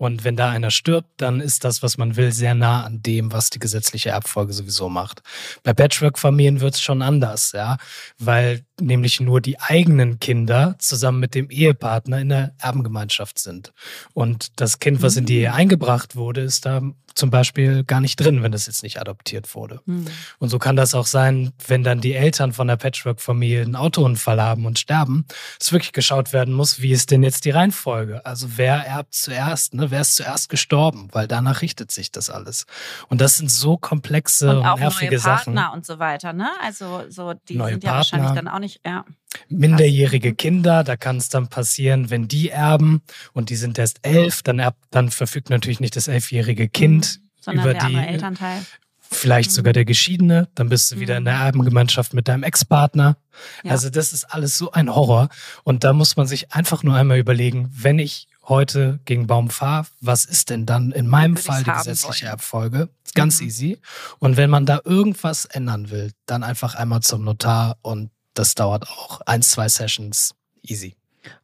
und wenn da einer stirbt, dann ist das, was man will, sehr nah an dem, was die gesetzliche Erbfolge sowieso macht. Bei Patchwork-Familien wird es schon anders, ja, weil nämlich nur die eigenen Kinder zusammen mit dem Ehepartner in der Erbengemeinschaft sind. Und das Kind, was in die Ehe eingebracht wurde, ist da zum Beispiel gar nicht drin, wenn das jetzt nicht adoptiert wurde. Mhm. Und so kann das auch sein, wenn dann die Eltern von der Patchwork-Familie einen Autounfall haben und sterben, dass wirklich geschaut werden muss, wie ist denn jetzt die Reihenfolge? Also wer erbt zuerst, ne? wer ist zuerst gestorben? Weil danach richtet sich das alles. Und das sind so komplexe und, auch nervige neue Partner Sachen. und so weiter, ne? Also so die neue sind ja Partner, wahrscheinlich dann auch nicht, ja. Minderjährige mhm. Kinder, da kann es dann passieren, wenn die erben und die sind erst elf, dann erbt, dann verfügt natürlich nicht das elfjährige Kind sondern über die, Elternteil. Vielleicht mhm. sogar der Geschiedene, dann bist du wieder in der mhm. Erbengemeinschaft mit deinem Ex-Partner. Ja. Also das ist alles so ein Horror. Und da muss man sich einfach nur einmal überlegen, wenn ich heute gegen Baum fahre, was ist denn dann in meinem Fall die gesetzliche wollen. Erbfolge? Ganz mhm. easy. Und wenn man da irgendwas ändern will, dann einfach einmal zum Notar und das dauert auch ein, zwei Sessions. Easy.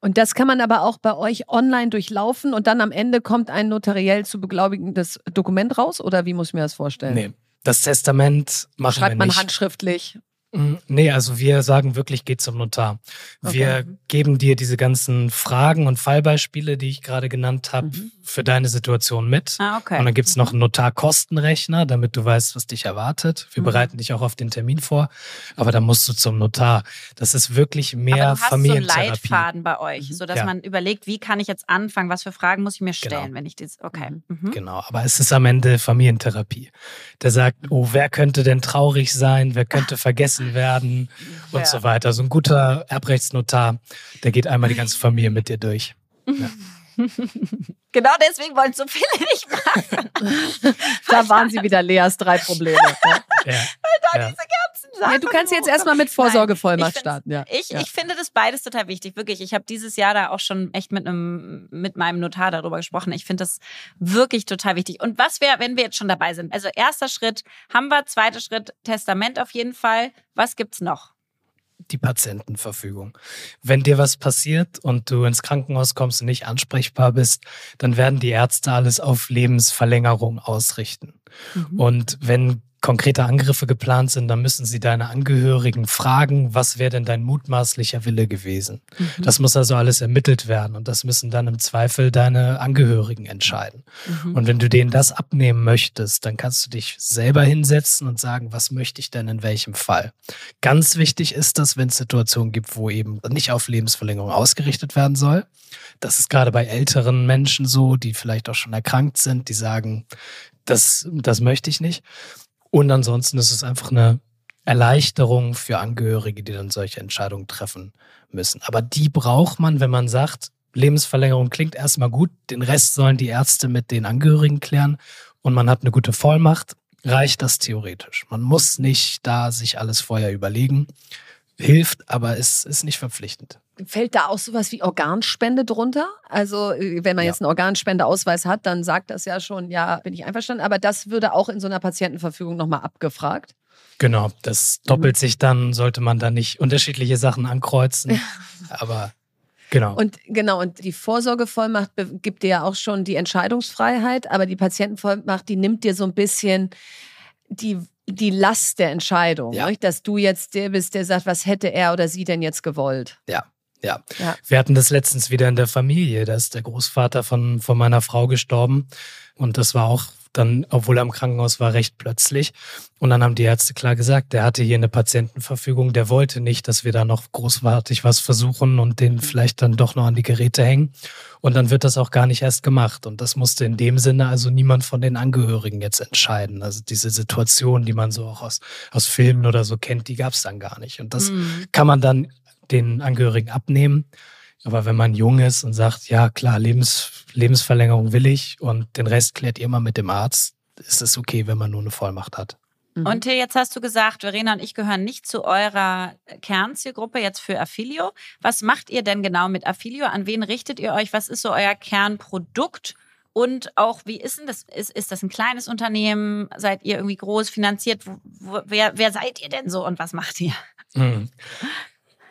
Und das kann man aber auch bei euch online durchlaufen und dann am Ende kommt ein notariell zu beglaubigendes Dokument raus oder wie muss ich mir das vorstellen? Nee, das Testament machen Schreibt wir nicht. Schreibt man handschriftlich? Mm, nee, also wir sagen wirklich, geh zum Notar. Okay. Wir geben dir diese ganzen Fragen und Fallbeispiele, die ich gerade genannt habe, mhm. für deine Situation mit. Ah, okay. Und dann gibt's noch einen Notarkostenrechner, damit du weißt, was dich erwartet. Wir mhm. bereiten dich auch auf den Termin vor, aber dann musst du zum Notar. Das ist wirklich mehr aber du hast Familientherapie. So einen Leitfaden bei euch, mhm. sodass ja. man überlegt, wie kann ich jetzt anfangen, was für Fragen muss ich mir stellen, genau. wenn ich das. Okay. Mhm. mhm. Genau, aber es ist am Ende Familientherapie. Der sagt, oh, wer könnte denn traurig sein? Wer könnte vergessen? Entlassen werden und ja. so weiter. So ein guter Erbrechtsnotar, der geht einmal die ganze Familie mit dir durch. *laughs* Ja. Genau deswegen wollen so viele nicht machen. da waren sie wieder Leas drei Probleme. Ja. Weil da ja. diese ganzen Sachen. Ja, du kannst jetzt erstmal mit Vorsorgevollmacht starten. Ja. Ich, ich finde das beides total wichtig. Wirklich. Ich habe dieses Jahr da auch schon echt mit einem, mit meinem Notar darüber gesprochen. Ich finde das wirklich total wichtig. Und was wäre, wenn wir jetzt schon dabei sind? Also erster Schritt haben wir, zweiter Schritt Testament auf jeden Fall. Was gibt's noch? Die Patientenverfügung. Wenn dir was passiert und du ins Krankenhaus kommst und nicht ansprechbar bist, dann werden die Ärzte alles auf Lebensverlängerung ausrichten. Mhm. Und wenn konkrete Angriffe geplant sind, dann müssen sie deine Angehörigen fragen, was wäre denn dein mutmaßlicher Wille gewesen. Mhm. Das muss also alles ermittelt werden und das müssen dann im Zweifel deine Angehörigen entscheiden. Mhm. Und wenn du denen das abnehmen möchtest, dann kannst du dich selber hinsetzen und sagen, was möchte ich denn in welchem Fall. Ganz wichtig ist das, wenn es Situationen gibt, wo eben nicht auf Lebensverlängerung ausgerichtet werden soll. Das ist gerade bei älteren Menschen so, die vielleicht auch schon erkrankt sind, die sagen, das, das möchte ich nicht. Und ansonsten ist es einfach eine Erleichterung für Angehörige, die dann solche Entscheidungen treffen müssen. Aber die braucht man, wenn man sagt, Lebensverlängerung klingt erstmal gut, den Rest sollen die Ärzte mit den Angehörigen klären und man hat eine gute Vollmacht, reicht das theoretisch. Man muss nicht da sich alles vorher überlegen. Hilft, aber es ist nicht verpflichtend. Fällt da auch sowas wie Organspende drunter? Also, äh, wenn man ja. jetzt einen Organspendeausweis hat, dann sagt das ja schon, ja, bin ich einverstanden. Aber das würde auch in so einer Patientenverfügung nochmal abgefragt. Genau, das doppelt mhm. sich dann, sollte man da nicht unterschiedliche Sachen ankreuzen. Aber Genau. Und genau, und die Vorsorgevollmacht gibt dir ja auch schon die Entscheidungsfreiheit, aber die Patientenvollmacht, die nimmt dir so ein bisschen die, die Last der Entscheidung, ja. dass du jetzt der bist, der sagt, was hätte er oder sie denn jetzt gewollt. Ja, ja. ja. Wir hatten das letztens wieder in der Familie. Da ist der Großvater von, von meiner Frau gestorben. Und das war auch dann, obwohl er im Krankenhaus war, recht plötzlich. Und dann haben die Ärzte klar gesagt, der hatte hier eine Patientenverfügung, der wollte nicht, dass wir da noch großartig was versuchen und den vielleicht dann doch noch an die Geräte hängen. Und dann wird das auch gar nicht erst gemacht. Und das musste in dem Sinne also niemand von den Angehörigen jetzt entscheiden. Also diese Situation, die man so auch aus, aus Filmen oder so kennt, die gab es dann gar nicht. Und das mhm. kann man dann den Angehörigen abnehmen. Aber wenn man jung ist und sagt, ja klar, Lebens, Lebensverlängerung will ich und den Rest klärt ihr mal mit dem Arzt, ist es okay, wenn man nur eine Vollmacht hat. Mhm. Und jetzt hast du gesagt, Verena und ich gehören nicht zu eurer Kernzielgruppe jetzt für Affilio. Was macht ihr denn genau mit Affilio? An wen richtet ihr euch? Was ist so euer Kernprodukt? Und auch, wie ist denn das? Ist, ist das ein kleines Unternehmen? Seid ihr irgendwie groß finanziert? Wo, wer, wer seid ihr denn so und was macht ihr? Mhm.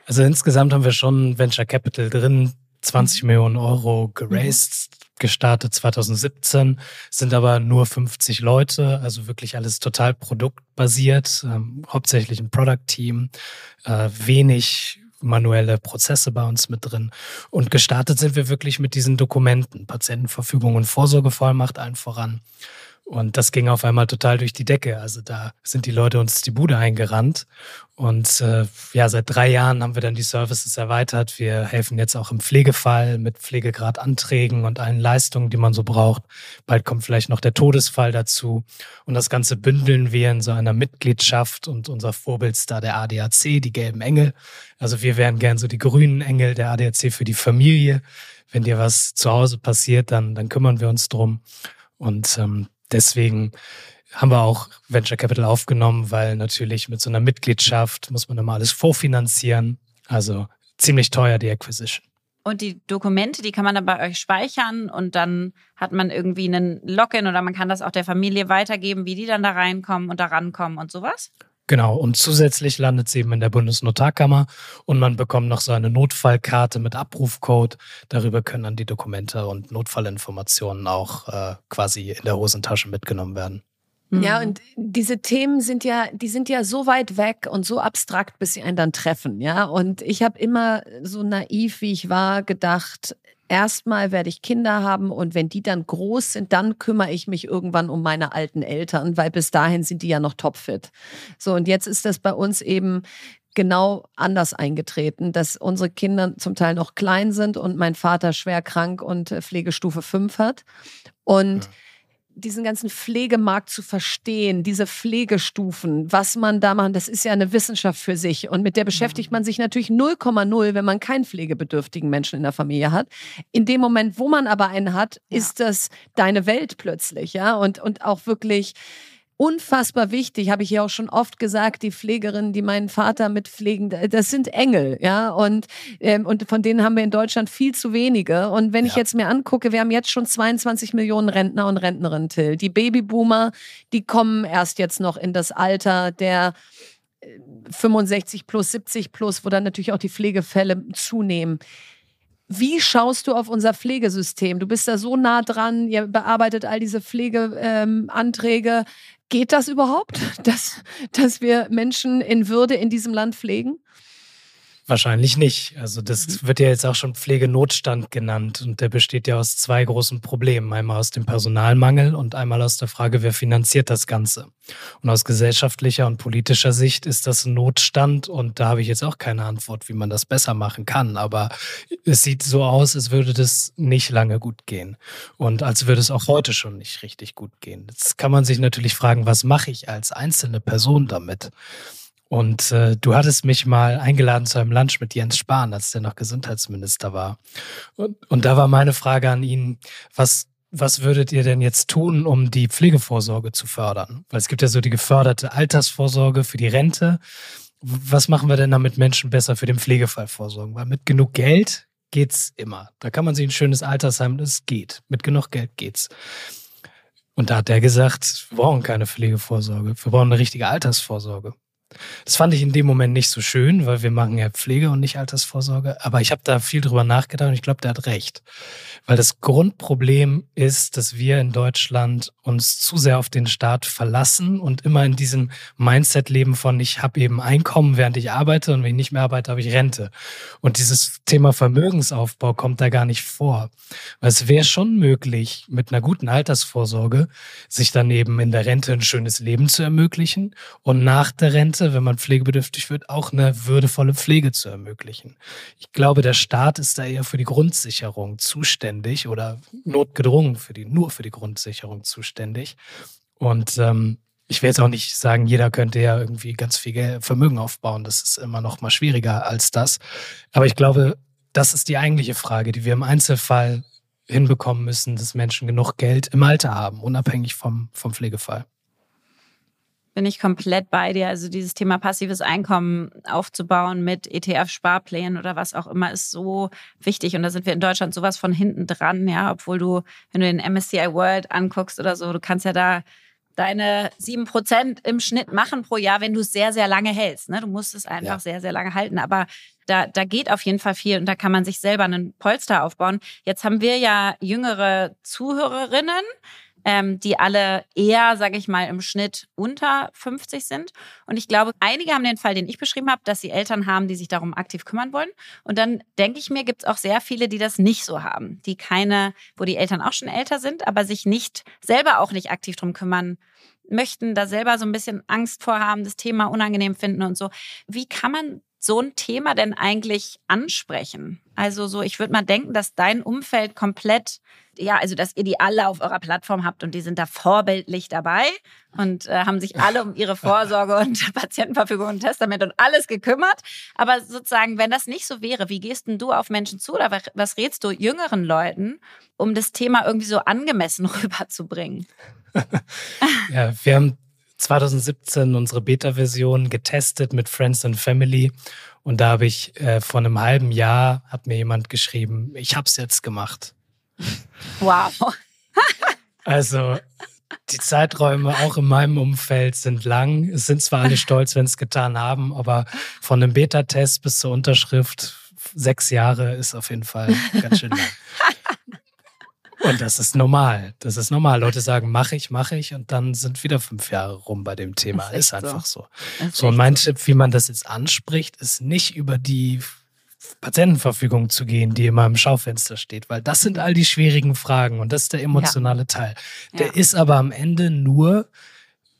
Also insgesamt haben wir schon Venture Capital drin, 20 mhm. Millionen Euro geraced, mhm. gestartet 2017, sind aber nur 50 Leute, also wirklich alles total produktbasiert, ähm, hauptsächlich ein Product-Team, äh, wenig manuelle Prozesse bei uns mit drin. Und gestartet sind wir wirklich mit diesen Dokumenten, Patientenverfügung und Vorsorgevollmacht allen voran. Und das ging auf einmal total durch die Decke. Also da sind die Leute uns die Bude eingerannt. Und äh, ja, seit drei Jahren haben wir dann die Services erweitert. Wir helfen jetzt auch im Pflegefall mit Pflegegradanträgen und allen Leistungen, die man so braucht. Bald kommt vielleicht noch der Todesfall dazu. Und das Ganze bündeln wir in so einer Mitgliedschaft und unser Vorbild ist da der ADAC, die gelben Engel. Also wir wären gern so die grünen Engel der ADAC für die Familie. Wenn dir was zu Hause passiert, dann, dann kümmern wir uns drum. Und ähm, deswegen haben wir auch Venture Capital aufgenommen, weil natürlich mit so einer Mitgliedschaft muss man immer alles vorfinanzieren. Also ziemlich teuer die Acquisition. Und die Dokumente, die kann man dann bei euch speichern und dann hat man irgendwie einen Login oder man kann das auch der Familie weitergeben, wie die dann da reinkommen und da rankommen und sowas? Genau, und zusätzlich landet es eben in der Bundesnotarkammer und man bekommt noch so eine Notfallkarte mit Abrufcode. Darüber können dann die Dokumente und Notfallinformationen auch äh, quasi in der Hosentasche mitgenommen werden. Ja, mhm. und diese Themen sind ja, die sind ja so weit weg und so abstrakt, bis sie einen dann treffen, ja. Und ich habe immer so naiv, wie ich war, gedacht, erstmal werde ich Kinder haben und wenn die dann groß sind, dann kümmere ich mich irgendwann um meine alten Eltern, weil bis dahin sind die ja noch topfit. So, und jetzt ist das bei uns eben genau anders eingetreten, dass unsere Kinder zum Teil noch klein sind und mein Vater schwer krank und äh, Pflegestufe 5 hat. Und ja diesen ganzen Pflegemarkt zu verstehen, diese Pflegestufen, was man da macht, das ist ja eine Wissenschaft für sich. Und mit der beschäftigt man sich natürlich 0,0, wenn man keinen pflegebedürftigen Menschen in der Familie hat. In dem Moment, wo man aber einen hat, ja. ist das deine Welt plötzlich, ja. Und, und auch wirklich unfassbar wichtig, habe ich ja auch schon oft gesagt, die Pflegerinnen, die meinen Vater mitpflegen, das sind Engel, ja, und, ähm, und von denen haben wir in Deutschland viel zu wenige. Und wenn ja. ich jetzt mir angucke, wir haben jetzt schon 22 Millionen Rentner und Rentnerinnen, Till. Die Babyboomer, die kommen erst jetzt noch in das Alter der 65 äh, plus, 70 plus, wo dann natürlich auch die Pflegefälle zunehmen. Wie schaust du auf unser Pflegesystem? Du bist da so nah dran, ihr bearbeitet all diese Pflegeanträge. Ähm, Geht das überhaupt, *laughs* dass, dass wir Menschen in Würde in diesem Land pflegen? Wahrscheinlich nicht. Also das mhm. wird ja jetzt auch schon Pflegenotstand genannt und der besteht ja aus zwei großen Problemen. Einmal aus dem Personalmangel und einmal aus der Frage, wer finanziert das Ganze. Und aus gesellschaftlicher und politischer Sicht ist das ein Notstand und da habe ich jetzt auch keine Antwort, wie man das besser machen kann. Aber es sieht so aus, als würde das nicht lange gut gehen und als würde es auch heute schon nicht richtig gut gehen. Jetzt kann man sich natürlich fragen, was mache ich als einzelne Person damit? Und äh, du hattest mich mal eingeladen zu einem Lunch mit Jens Spahn, als der noch Gesundheitsminister war. Und, und da war meine Frage an ihn, was, was würdet ihr denn jetzt tun, um die Pflegevorsorge zu fördern? Weil es gibt ja so die geförderte Altersvorsorge für die Rente. Was machen wir denn damit Menschen besser für den Pflegefall vorsorgen? Weil mit genug Geld geht's immer. Da kann man sich ein schönes Altersheim, das geht. Mit genug Geld geht's. Und da hat er gesagt, wir brauchen keine Pflegevorsorge, wir brauchen eine richtige Altersvorsorge. Das fand ich in dem Moment nicht so schön, weil wir machen ja Pflege und nicht Altersvorsorge. Aber ich habe da viel drüber nachgedacht und ich glaube, der hat recht. Weil das Grundproblem ist, dass wir in Deutschland uns zu sehr auf den Staat verlassen und immer in diesem Mindset leben von, ich habe eben Einkommen, während ich arbeite und wenn ich nicht mehr arbeite, habe ich Rente. Und dieses Thema Vermögensaufbau kommt da gar nicht vor. Weil es wäre schon möglich, mit einer guten Altersvorsorge sich dann eben in der Rente ein schönes Leben zu ermöglichen und nach der Rente, wenn man pflegebedürftig wird, auch eine würdevolle Pflege zu ermöglichen. Ich glaube, der Staat ist da eher für die Grundsicherung zuständig oder notgedrungen für die, nur für die Grundsicherung zuständig. Und ähm, ich will jetzt auch nicht sagen, jeder könnte ja irgendwie ganz viel Vermögen aufbauen. Das ist immer noch mal schwieriger als das. Aber ich glaube, das ist die eigentliche Frage, die wir im Einzelfall hinbekommen müssen, dass Menschen genug Geld im Alter haben, unabhängig vom, vom Pflegefall bin ich komplett bei dir. Also dieses Thema passives Einkommen aufzubauen mit ETF-Sparplänen oder was auch immer ist so wichtig. Und da sind wir in Deutschland sowas von hinten dran, ja, obwohl du, wenn du den MSCI World anguckst oder so, du kannst ja da deine sieben Prozent im Schnitt machen pro Jahr, wenn du es sehr, sehr lange hältst. Ne? Du musst es einfach ja. sehr, sehr lange halten. Aber da, da geht auf jeden Fall viel und da kann man sich selber einen Polster aufbauen. Jetzt haben wir ja jüngere Zuhörerinnen ähm, die alle eher, sage ich mal, im Schnitt unter 50 sind. Und ich glaube, einige haben den Fall, den ich beschrieben habe, dass sie Eltern haben, die sich darum aktiv kümmern wollen. Und dann denke ich mir, gibt es auch sehr viele, die das nicht so haben, die keine, wo die Eltern auch schon älter sind, aber sich nicht selber auch nicht aktiv darum kümmern möchten, da selber so ein bisschen Angst vorhaben, das Thema unangenehm finden und so. Wie kann man so ein Thema denn eigentlich ansprechen? Also so, ich würde mal denken, dass dein Umfeld komplett, ja, also dass ihr die alle auf eurer Plattform habt und die sind da vorbildlich dabei und äh, haben sich alle um ihre Vorsorge und *laughs* Patientenverfügung und Testament und alles gekümmert. Aber sozusagen, wenn das nicht so wäre, wie gehst denn du auf Menschen zu oder was rätst du jüngeren Leuten, um das Thema irgendwie so angemessen *laughs* rüberzubringen? *laughs* ja, wir haben 2017 unsere Beta-Version getestet mit Friends and Family. Und da habe ich äh, vor einem halben Jahr hat mir jemand geschrieben, ich habe es jetzt gemacht. Wow. *laughs* also die Zeiträume auch in meinem Umfeld sind lang. Es sind zwar alle stolz, wenn es getan haben, aber von einem Beta-Test bis zur Unterschrift sechs Jahre ist auf jeden Fall ganz schön lang. *laughs* Und das ist normal. Das ist normal. Leute sagen, mache ich, mache ich und dann sind wieder fünf Jahre rum bei dem Thema. Ist, ist einfach so. So, so und mein so. Tipp, wie man das jetzt anspricht, ist nicht über die Patientenverfügung zu gehen, die immer im Schaufenster steht, weil das sind all die schwierigen Fragen und das ist der emotionale ja. Teil. Der ja. ist aber am Ende nur,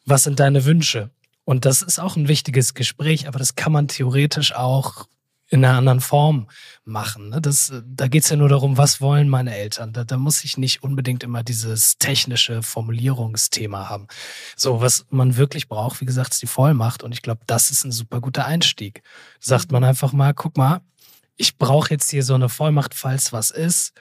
was sind deine Wünsche? Und das ist auch ein wichtiges Gespräch, aber das kann man theoretisch auch in einer anderen Form machen. Ne? Das, da geht's ja nur darum, was wollen meine Eltern. Da, da muss ich nicht unbedingt immer dieses technische Formulierungsthema haben. So, was man wirklich braucht, wie gesagt, ist die Vollmacht. Und ich glaube, das ist ein super guter Einstieg. Sagt man einfach mal, guck mal, ich brauche jetzt hier so eine Vollmacht, falls was ist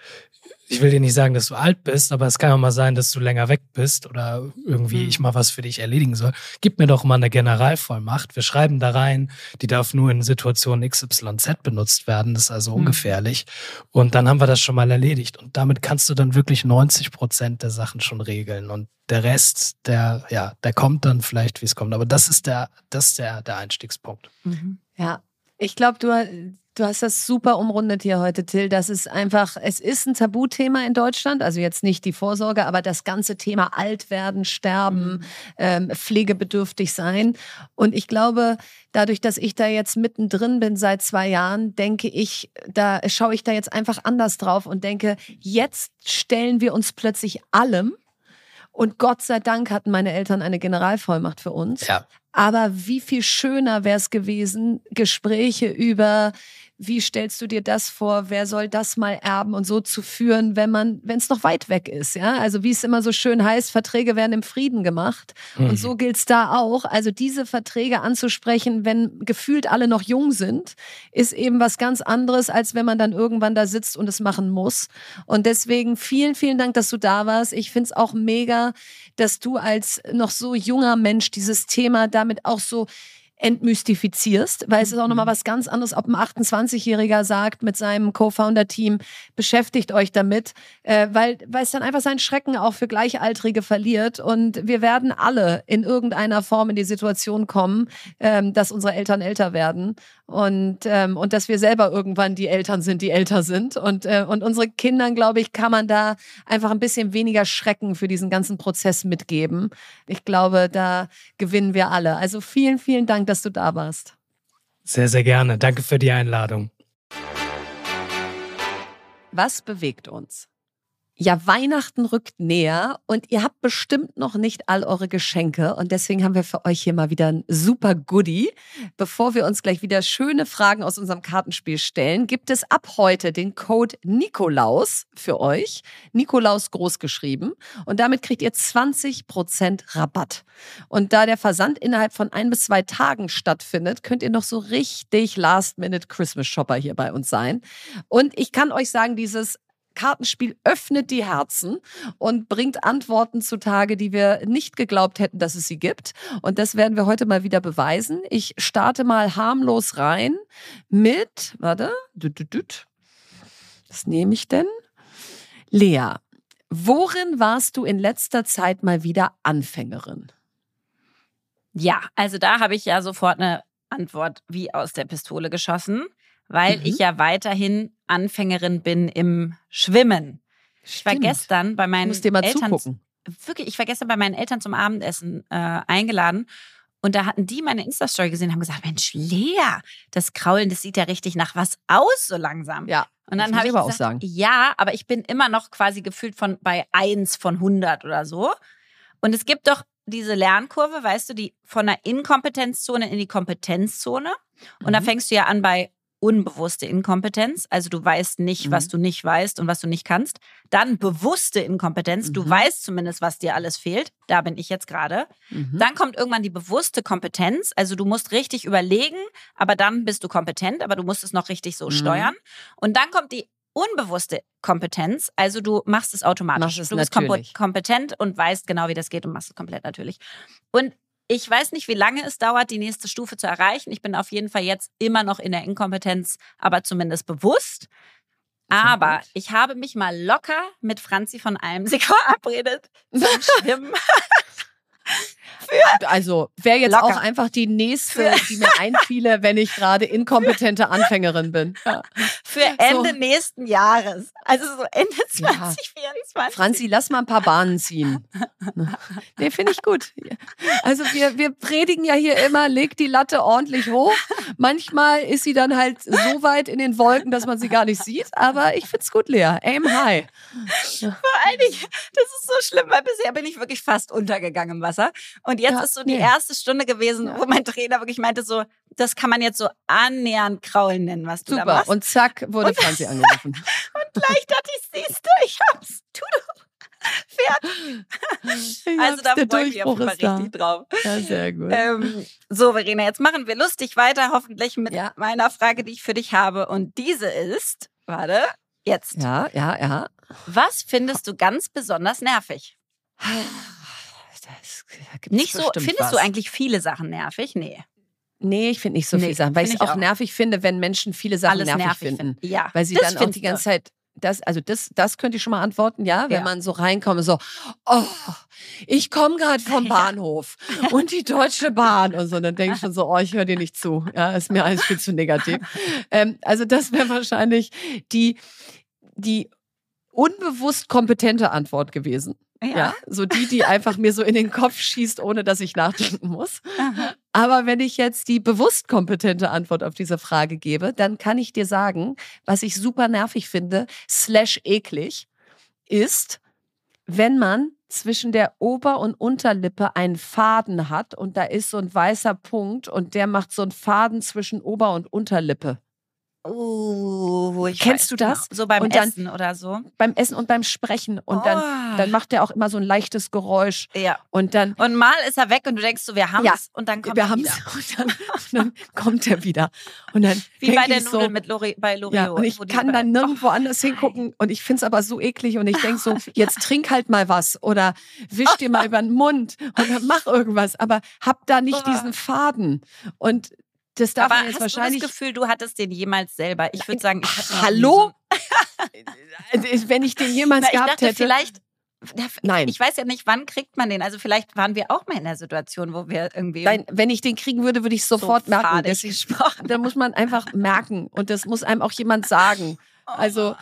ich will dir nicht sagen, dass du alt bist, aber es kann auch mal sein, dass du länger weg bist oder irgendwie mhm. ich mal was für dich erledigen soll. Gib mir doch mal eine Generalvollmacht. Wir schreiben da rein, die darf nur in Situationen XYZ benutzt werden. Das ist also mhm. ungefährlich. Und dann haben wir das schon mal erledigt. Und damit kannst du dann wirklich 90 Prozent der Sachen schon regeln. Und der Rest, der, ja, der kommt dann vielleicht, wie es kommt. Aber das ist der, das ist der, der Einstiegspunkt. Mhm. Ja, ich glaube, du, du hast das super umrundet hier heute, Till. Das ist einfach, es ist ein Tabuthema in Deutschland. Also jetzt nicht die Vorsorge, aber das ganze Thema alt werden, sterben, mhm. ähm, pflegebedürftig sein. Und ich glaube, dadurch, dass ich da jetzt mittendrin bin seit zwei Jahren, denke ich, da schaue ich da jetzt einfach anders drauf und denke, jetzt stellen wir uns plötzlich allem. Und Gott sei Dank hatten meine Eltern eine Generalvollmacht für uns. Ja. Aber wie viel schöner wäre es gewesen, Gespräche über wie stellst du dir das vor, wer soll das mal erben und so zu führen, wenn man, wenn es noch weit weg ist, ja? Also wie es immer so schön heißt, Verträge werden im Frieden gemacht. Mhm. Und so gilt es da auch. Also diese Verträge anzusprechen, wenn gefühlt alle noch jung sind, ist eben was ganz anderes, als wenn man dann irgendwann da sitzt und es machen muss. Und deswegen vielen, vielen Dank, dass du da warst. Ich finde es auch mega, dass du als noch so junger Mensch dieses Thema damit auch so entmystifizierst, weil es ist auch nochmal Mhm. was ganz anderes, ob ein 28-Jähriger sagt mit seinem Co-Founder-Team, beschäftigt euch damit, äh, weil, weil es dann einfach seinen Schrecken auch für Gleichaltrige verliert und wir werden alle in irgendeiner Form in die Situation kommen, ähm, dass unsere Eltern älter werden und, ähm, und dass wir selber irgendwann die Eltern sind, die älter sind und, äh, und unsere Kindern, glaube ich, kann man da einfach ein bisschen weniger Schrecken für diesen ganzen Prozess mitgeben. Ich glaube, da gewinnen wir alle. Also vielen, vielen Dank, dass du da warst. Sehr, sehr gerne. Danke für die Einladung. Was bewegt uns? Ja, Weihnachten rückt näher und ihr habt bestimmt noch nicht all eure Geschenke und deswegen haben wir für euch hier mal wieder ein super Goodie. Bevor wir uns gleich wieder schöne Fragen aus unserem Kartenspiel stellen, gibt es ab heute den Code Nikolaus für euch. Nikolaus groß geschrieben und damit kriegt ihr 20% Rabatt. Und da der Versand innerhalb von ein bis zwei Tagen stattfindet, könnt ihr noch so richtig Last-Minute Christmas Shopper hier bei uns sein. Und ich kann euch sagen, dieses Kartenspiel öffnet die Herzen und bringt Antworten zutage, die wir nicht geglaubt hätten, dass es sie gibt. Und das werden wir heute mal wieder beweisen. Ich starte mal harmlos rein mit, warte, was nehme ich denn? Lea, worin warst du in letzter Zeit mal wieder Anfängerin? Ja, also da habe ich ja sofort eine Antwort wie aus der Pistole geschossen, weil Mhm. ich ja weiterhin Anfängerin bin im Schwimmen. Ich war Stimmt. gestern bei meinen muss dir mal Eltern zugucken. wirklich, ich war gestern bei meinen Eltern zum Abendessen äh, eingeladen und da hatten die meine Insta-Story gesehen und haben gesagt, Mensch, Lea, das Kraulen, das sieht ja richtig nach was aus so langsam. Ja. Und dann habe ich aber auch gesagt, sagen. ja, aber ich bin immer noch quasi gefühlt von bei 1 von 100 oder so. Und es gibt doch diese Lernkurve, weißt du, die von der Inkompetenzzone in die Kompetenzzone. Und da Mhm. fängst du ja an bei unbewusste Inkompetenz, also du weißt nicht, was Mhm. du nicht weißt und was du nicht kannst. Dann bewusste Inkompetenz, du Mhm. weißt zumindest, was dir alles fehlt. Da bin ich jetzt gerade. Mhm. Dann kommt irgendwann die bewusste Kompetenz. Also du musst richtig überlegen, aber dann bist du kompetent, aber du musst es noch richtig so Mhm. steuern. Und dann kommt die unbewusste Kompetenz. Also du machst es automatisch. Machst es du bist natürlich. kompetent und weißt genau, wie das geht und machst es komplett natürlich. Und ich weiß nicht, wie lange es dauert, die nächste Stufe zu erreichen. Ich bin auf jeden Fall jetzt immer noch in der Inkompetenz, aber zumindest bewusst. Aber ich habe mich mal locker mit Franzi von Almsig *laughs* verabredet zum Schwimmen. *laughs* Also wäre jetzt Locker. auch einfach die nächste, die mir einfiele, wenn ich gerade *laughs* inkompetente Anfängerin bin. Ja. Für Ende nächsten Jahres. Also so Ende Ja. 2024. Franzi, lass mal ein paar Bahnen ziehen. *laughs* Nee, finde ich gut. Also wir, wir predigen ja hier immer, leg die Latte ordentlich hoch. Manchmal ist sie dann halt so weit in den Wolken, dass man sie gar nicht sieht. Aber ich find's gut, Lea. Aim high. Vor allen Dingen, das ist so schlimm, weil bisher bin ich wirklich fast untergegangen im Wasser. Und jetzt Ja, ist so die nee. erste Stunde gewesen, Ja. wo mein Trainer wirklich meinte so, das kann man jetzt so annähernd kraulen nennen, was du da Super. machst. Und zack, wurde Franzi *laughs* angerufen. Und gleich dachte ich, siehst du, ich hab's. Tu. Fertig. Ich Also da freue ich mich auf jeden Fall da. richtig drauf. Ja, sehr gut. Ähm, so, Verena, jetzt machen wir lustig weiter, hoffentlich mit Ja. meiner Frage, die ich für dich habe. Und diese ist, warte, jetzt. Ja, ja, ja. Was findest du ganz besonders nervig? *sighs* Das, da Nicht so, findest was. du eigentlich viele Sachen nervig? Nee. Nee, ich finde nicht so Nee, viele Sachen, weil ich es auch, auch. nervig finde, wenn Menschen viele Sachen nervig, nervig finden. finden. Ja. Weil sie das dann auch die du. ganze Zeit, das, also das, das könnte ich schon mal antworten, ja, wenn Ja. man so reinkommt, so, oh, ich komme gerade vom *laughs* Ja. Bahnhof und die Deutsche Bahn und so, dann denke ich schon so, oh, ich höre dir nicht zu, ja, ist mir alles viel zu negativ. *laughs* ähm, also das wäre wahrscheinlich die, die unbewusst kompetente Antwort gewesen. Ja. so die, die einfach mir so in den Kopf schießt, ohne dass ich nachdenken muss. Aha. Aber wenn ich jetzt die bewusst kompetente Antwort auf diese Frage gebe, dann kann ich dir sagen, was ich super nervig finde, slash eklig, ist, wenn man zwischen der Ober- und Unterlippe einen Faden hat und da ist so ein weißer Punkt und der macht so einen Faden zwischen Ober- und Unterlippe. Oh, ich Kennst weiß du das? Genau. So beim dann- Essen oder so. Beim Essen und beim Sprechen. Und dann, Oh. dann macht er auch immer so ein leichtes Geräusch. Ja. Und dann Und mal ist er weg und du denkst so, wir haben Ja, es und dann kommt wir er haben wieder. *laughs* und dann, und dann kommt er wieder. Und dann *laughs* Wie bei der Nudel so, mit Lori, bei Loriot. ja, und ich kann dann nirgendwo anders hingucken und ich finde es aber so eklig und ich denke so, *laughs* jetzt trink halt mal was oder wisch dir mal über den Mund oder mach irgendwas, aber hab da nicht Oh. diesen Faden. Und das darf Aber man jetzt hast wahrscheinlich. du das Gefühl, du hattest den jemals selber? Ich würde sagen, ich hatte Hallo? So, *laughs* Wenn ich den jemals Na, ich gehabt dachte hätte. vielleicht. Nein. Ich weiß ja nicht, wann kriegt man den. Also vielleicht waren wir auch mal in der Situation, wo wir irgendwie Nein, wenn ich den kriegen würde, würde ich so sofort merken. fadig Das ist, gesprochen. da muss man einfach merken und das muss einem auch jemand sagen. *laughs* Also,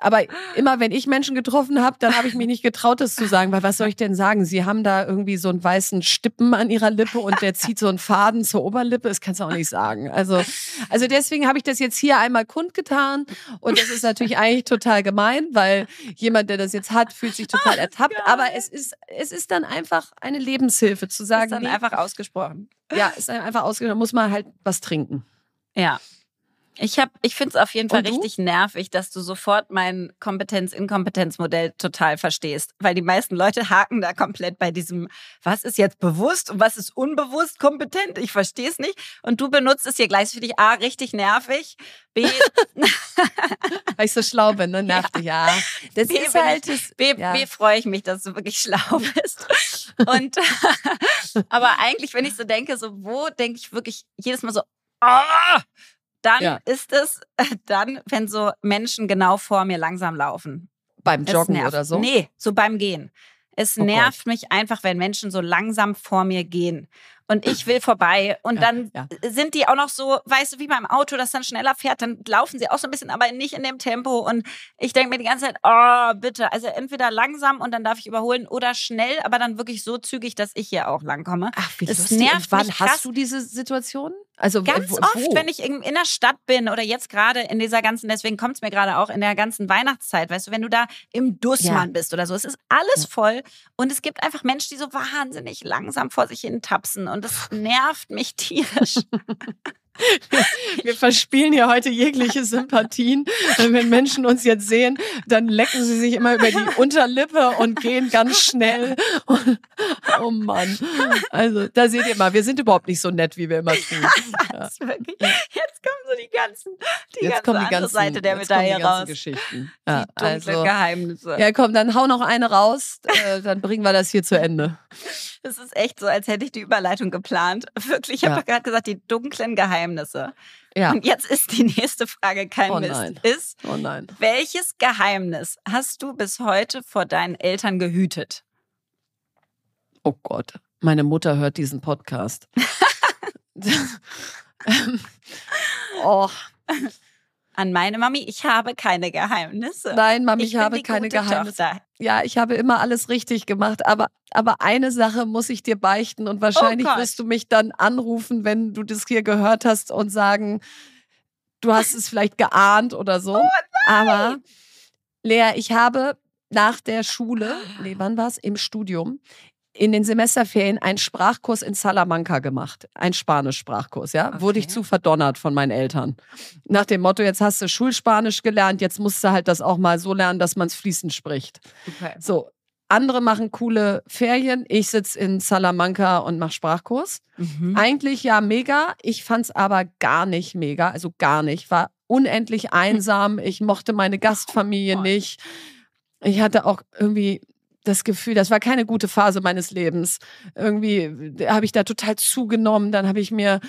aber immer wenn ich Menschen getroffen habe, dann habe ich mich nicht getraut, das zu sagen, weil was soll ich denn sagen? Sie haben da irgendwie so einen weißen Stippen an ihrer Lippe und der zieht so einen Faden zur Oberlippe. Das kannst du auch nicht sagen. Also, also deswegen habe ich das jetzt hier einmal kundgetan und das ist natürlich eigentlich total gemein, weil jemand, der das jetzt hat, fühlt sich total ertappt. Aber es ist, es ist dann einfach eine Lebenshilfe zu ist sagen, dann nee, einfach ausgesprochen. ja, ist dann einfach ausgegangen, muss man halt was trinken. Ja. Ich hab, ich finde es auf jeden Fall richtig nervig, dass du sofort mein Kompetenz-Inkompetenz-Modell total verstehst. Weil die meisten Leute haken da komplett bei diesem, was ist jetzt bewusst und was ist unbewusst kompetent? Ich verstehe es nicht. Und du benutzt es hier gleich für dich A, richtig nervig. B, *laughs* Weil ich so schlau bin, ne? Nervt dich, ja. Das B, ist halt. ich, B, ja. B freue ich mich, dass du wirklich *laughs* schlau bist. Und *laughs* aber eigentlich, wenn ich so denke, so wo denke ich wirklich jedes Mal so, ah! Dann Ja. ist es *laughs* dann, wenn so Menschen genau vor mir langsam laufen. beim Joggen oder so. Nee, so beim Gehen. Es Oh nervt mich einfach, wenn Menschen so langsam vor mir gehen. Und ich will vorbei. Und Ja, dann ja. sind die auch noch so, weißt du, wie beim Auto, das dann schneller fährt, dann laufen sie auch so ein bisschen, aber nicht in dem Tempo. Und ich denke mir die ganze Zeit, oh, bitte. Also entweder langsam und dann darf ich überholen oder schnell, aber dann wirklich so zügig, dass ich hier auch langkomme. Ach, wie Es lustig. nervt wann mich krass. hast du diese Situation? Also Ganz wo, oft, wo? wenn ich in, in der Stadt bin oder jetzt gerade in dieser ganzen, deswegen kommt es mir gerade auch in der ganzen Weihnachtszeit, weißt du, wenn du da im Dussmann bist oder so, es ist alles voll und es gibt einfach Menschen, die so wahnsinnig langsam vor sich hin tapsen und das nervt mich tierisch. *laughs* Wir verspielen hier heute jegliche Sympathien. Wenn Menschen uns jetzt sehen, dann lecken sie sich immer über die Unterlippe und gehen ganz schnell. Oh Mann. Also, da seht ihr mal, wir sind überhaupt nicht so nett, wie wir immer tun. Ja. Jetzt kommen so die ganzen, die Jetzt ganze kommen die andere ganzen, Seite der die Medaille ganzen raus. Geschichten. Die Ja, dunklen also, Geheimnisse. ja, komm, dann hau noch eine raus, äh, dann bringen wir das hier zu Ende. Das ist echt so, als hätte ich die Überleitung geplant. Wirklich, ich Ja. habe gerade gesagt, die dunklen Geheimnisse. Ja. Und jetzt ist die nächste Frage kein Oh Mist. Ist, Oh nein. welches Geheimnis hast du bis heute vor deinen Eltern gehütet? Oh Gott, meine Mutter hört diesen Podcast. Ähm, *laughs* *laughs* oh, An meine Mami, ich habe keine Geheimnisse. nein, Mami, ich, bin habe keine Geheimnisse. Tochter. Ja, ich habe immer alles richtig gemacht, aber, aber eine Sache muss ich dir beichten und wahrscheinlich Oh wirst du mich dann anrufen, wenn du das hier gehört hast und sagen, du hast es vielleicht geahnt oder so. Oh aber Lea, ich habe nach der Schule, nee, wann war es? Im Studium, in den Semesterferien einen Sprachkurs in Salamanca gemacht. Ein Spanisch-Sprachkurs, ja. Wurde ich Okay. zu verdonnert von meinen Eltern. Nach dem Motto, jetzt hast du Schulspanisch gelernt, jetzt musst du halt das auch mal so lernen, dass man es fließend spricht. Okay. So, andere machen coole Ferien. Ich sitze in Salamanca und mache Sprachkurs. Mhm. Eigentlich ja mega. Ich fand's aber gar nicht mega. Also gar nicht. War unendlich einsam. Ich mochte meine Gastfamilie Oh. nicht. Ich hatte auch irgendwie das Gefühl, das war keine gute Phase meines Lebens. Irgendwie habe ich da total zugenommen. Dann habe ich mir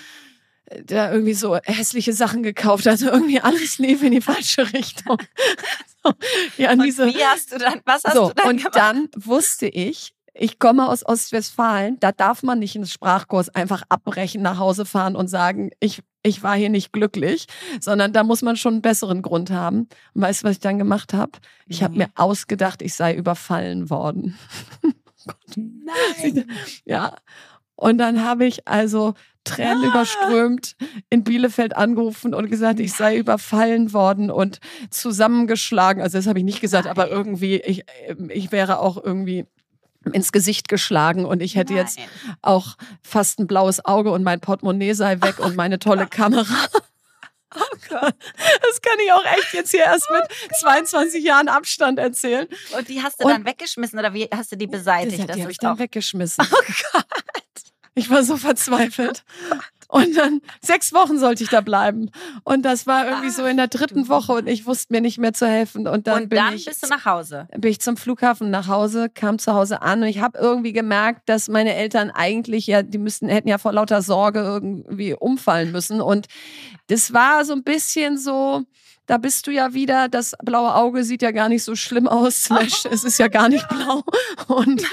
äh, da irgendwie so hässliche Sachen gekauft. Also irgendwie alles lief in die falsche Richtung. *laughs* so, ja, Und diese, wie hast du dann, was hast so, du dann und gemacht? dann wusste ich, ich komme aus Ostwestfalen, da darf man nicht einen Sprachkurs einfach abbrechen, nach Hause fahren und sagen, ich, ich war hier nicht glücklich, sondern da muss man schon einen besseren Grund haben. Und weißt du, was ich dann gemacht habe? Ich habe mir ausgedacht, ich sei überfallen worden. *laughs* Nein. *laughs* Ja. Und dann habe ich also Tränen Ah. überströmt in Bielefeld angerufen und gesagt, ich sei überfallen worden und zusammengeschlagen. Also das habe ich nicht gesagt, aber irgendwie, ich, ich wäre auch irgendwie ins Gesicht geschlagen und ich hätte jetzt Nein. auch fast ein blaues Auge und mein Portemonnaie sei weg und meine tolle *laughs* Kamera. Oh Gott. Das kann ich auch echt jetzt hier erst mit 22 Jahren Abstand erzählen. Und die hast du und dann weggeschmissen oder wie hast du die beseitigt? Das, die habe ich dann weggeschmissen. *laughs* Oh Gott. Ich war so verzweifelt. Und dann sechs Wochen sollte ich da bleiben. Und das war irgendwie so in der dritten Woche und ich wusste mir nicht mehr zu helfen. Und dann, und bin dann ich, bist du nach Hause. Bin ich zum Flughafen nach Hause, kam zu Hause an und ich habe irgendwie gemerkt, dass meine Eltern eigentlich ja, die müssten, hätten ja vor lauter Sorge irgendwie umfallen müssen. Und das war so ein bisschen so, da bist du ja wieder, das blaue Auge sieht ja gar nicht so schlimm aus. *laughs* es ist ja gar nicht blau. Und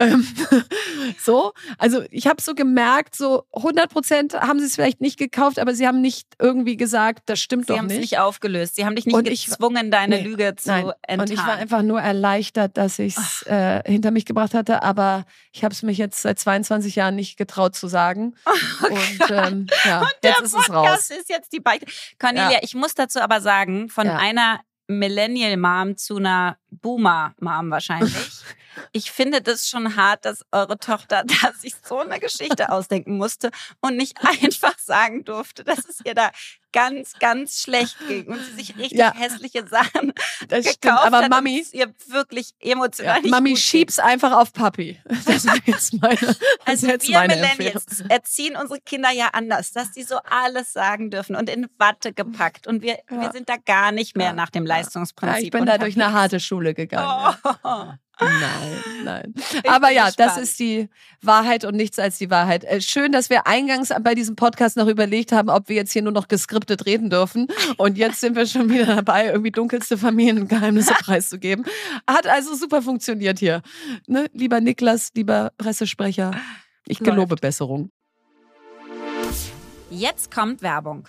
ähm, *laughs* so, also ich habe so gemerkt, so 100 Prozent haben sie es vielleicht nicht gekauft, aber sie haben nicht irgendwie gesagt, das stimmt sie doch nicht. Sie haben es nicht aufgelöst. Sie haben dich nicht und gezwungen, ich, deine nee, Lüge zu nein. enttarnen. Und ich war einfach nur erleichtert, dass ich es äh, hinter mich gebracht hatte, aber ich habe es mich jetzt seit 22 Jahren nicht getraut zu sagen. *laughs* Oh und ähm, ja, und jetzt ist es raus. ist jetzt die Beichte. Cornelia, ja. ich muss dazu aber sagen, sagen, von ja. einer Millennial-Mom zu einer Boomer-Mom wahrscheinlich. *laughs* Ich finde das schon hart, dass eure Tochter *laughs* da sich so eine Geschichte ausdenken musste und nicht *laughs* einfach sagen durfte, dass es ihr da ganz, ganz schlecht ging und sie sich richtig ja, hässliche Sachen das gekauft stimmt, aber hat Mami, ihr wirklich emotional ja, Mami schieb's geht. einfach auf Papi. *laughs* Das ist jetzt meine, also jetzt wir meine Millennials erziehen unsere Kinder ja anders, dass die so alles sagen dürfen und in Watte gepackt und wir, ja. wir sind da gar nicht mehr nach dem Leistungsprinzip. ich bin da durch eine harte Schule gegangen. Oh. Nein, nein. Aber ja, gespannt. das ist die Wahrheit und nichts als die Wahrheit. Äh, schön, dass wir eingangs bei diesem Podcast noch überlegt haben, ob wir jetzt hier nur noch geskriptet reden dürfen. Und jetzt sind wir schon wieder dabei, irgendwie dunkelste Familiengeheimnisse *laughs* preiszugeben. Hat also super funktioniert hier. Ne? Lieber Niklas, lieber Pressesprecher, ich gelobe Läuft. Besserung. Jetzt kommt Werbung.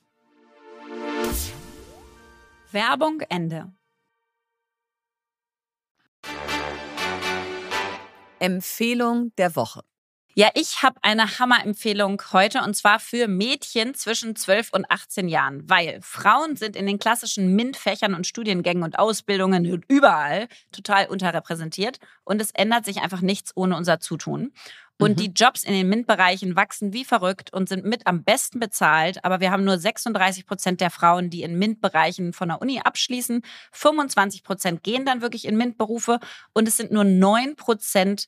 Werbung Ende. Empfehlung der Woche. Ja, ich habe eine Hammerempfehlung heute und zwar für Mädchen zwischen 12 und 18 Jahren, weil Frauen sind in den klassischen MINT-Fächern und Studiengängen und Ausbildungen überall total unterrepräsentiert und es ändert sich einfach nichts ohne unser Zutun. Und mhm. die Jobs in den MINT-Bereichen wachsen wie verrückt und sind mit am besten bezahlt. Aber wir haben nur 36 Prozent der Frauen, die in MINT-Bereichen von der Uni abschließen. 25 Prozent gehen dann wirklich in MINT-Berufe. Und es sind nur 9 Prozent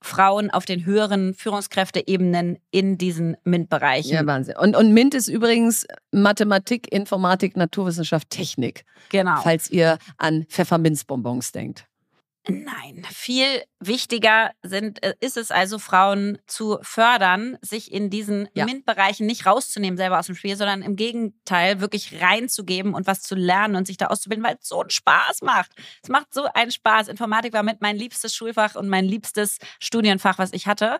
Frauen auf den höheren Führungskräfteebenen in diesen MINT-Bereichen. Ja, Wahnsinn. Und, und MINT ist übrigens Mathematik, Informatik, Naturwissenschaft, Technik. Genau. Falls ihr an Pfefferminzbonbons denkt. Nein, viel wichtiger sind, äh, ist es also, Frauen zu fördern, sich in diesen ja. MINT-Bereichen nicht rauszunehmen selber aus dem Spiel, sondern im Gegenteil wirklich reinzugeben und was zu lernen und sich da auszubilden, weil es so einen Spaß macht. Es macht so einen Spaß. Informatik war mit mein liebstes Schulfach und mein liebstes Studienfach, was ich hatte.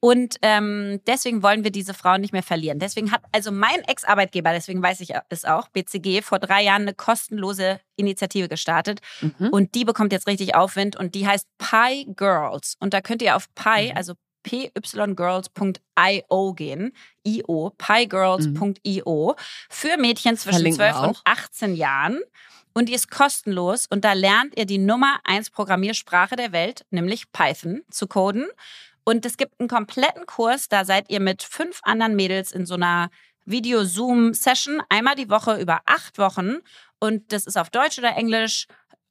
Und ähm, deswegen wollen wir diese Frauen nicht mehr verlieren. Deswegen hat also mein Ex-Arbeitgeber, deswegen weiß ich es auch, BCG, vor drei Jahren eine kostenlose Initiative gestartet. Mhm. Und die bekommt jetzt richtig Aufwind und die heißt Pi Girls. Und da könnt ihr auf Pi, mhm. also pygirls.io gehen. IO, pygirls.io. Für Mädchen zwischen Verlinken 12 und 18 Jahren. Und die ist kostenlos und da lernt ihr die Nummer 1 Programmiersprache der Welt, nämlich Python, zu coden. Und es gibt einen kompletten Kurs, da seid ihr mit fünf anderen Mädels in so einer Video-Zoom-Session einmal die Woche über acht Wochen. Und das ist auf Deutsch oder Englisch,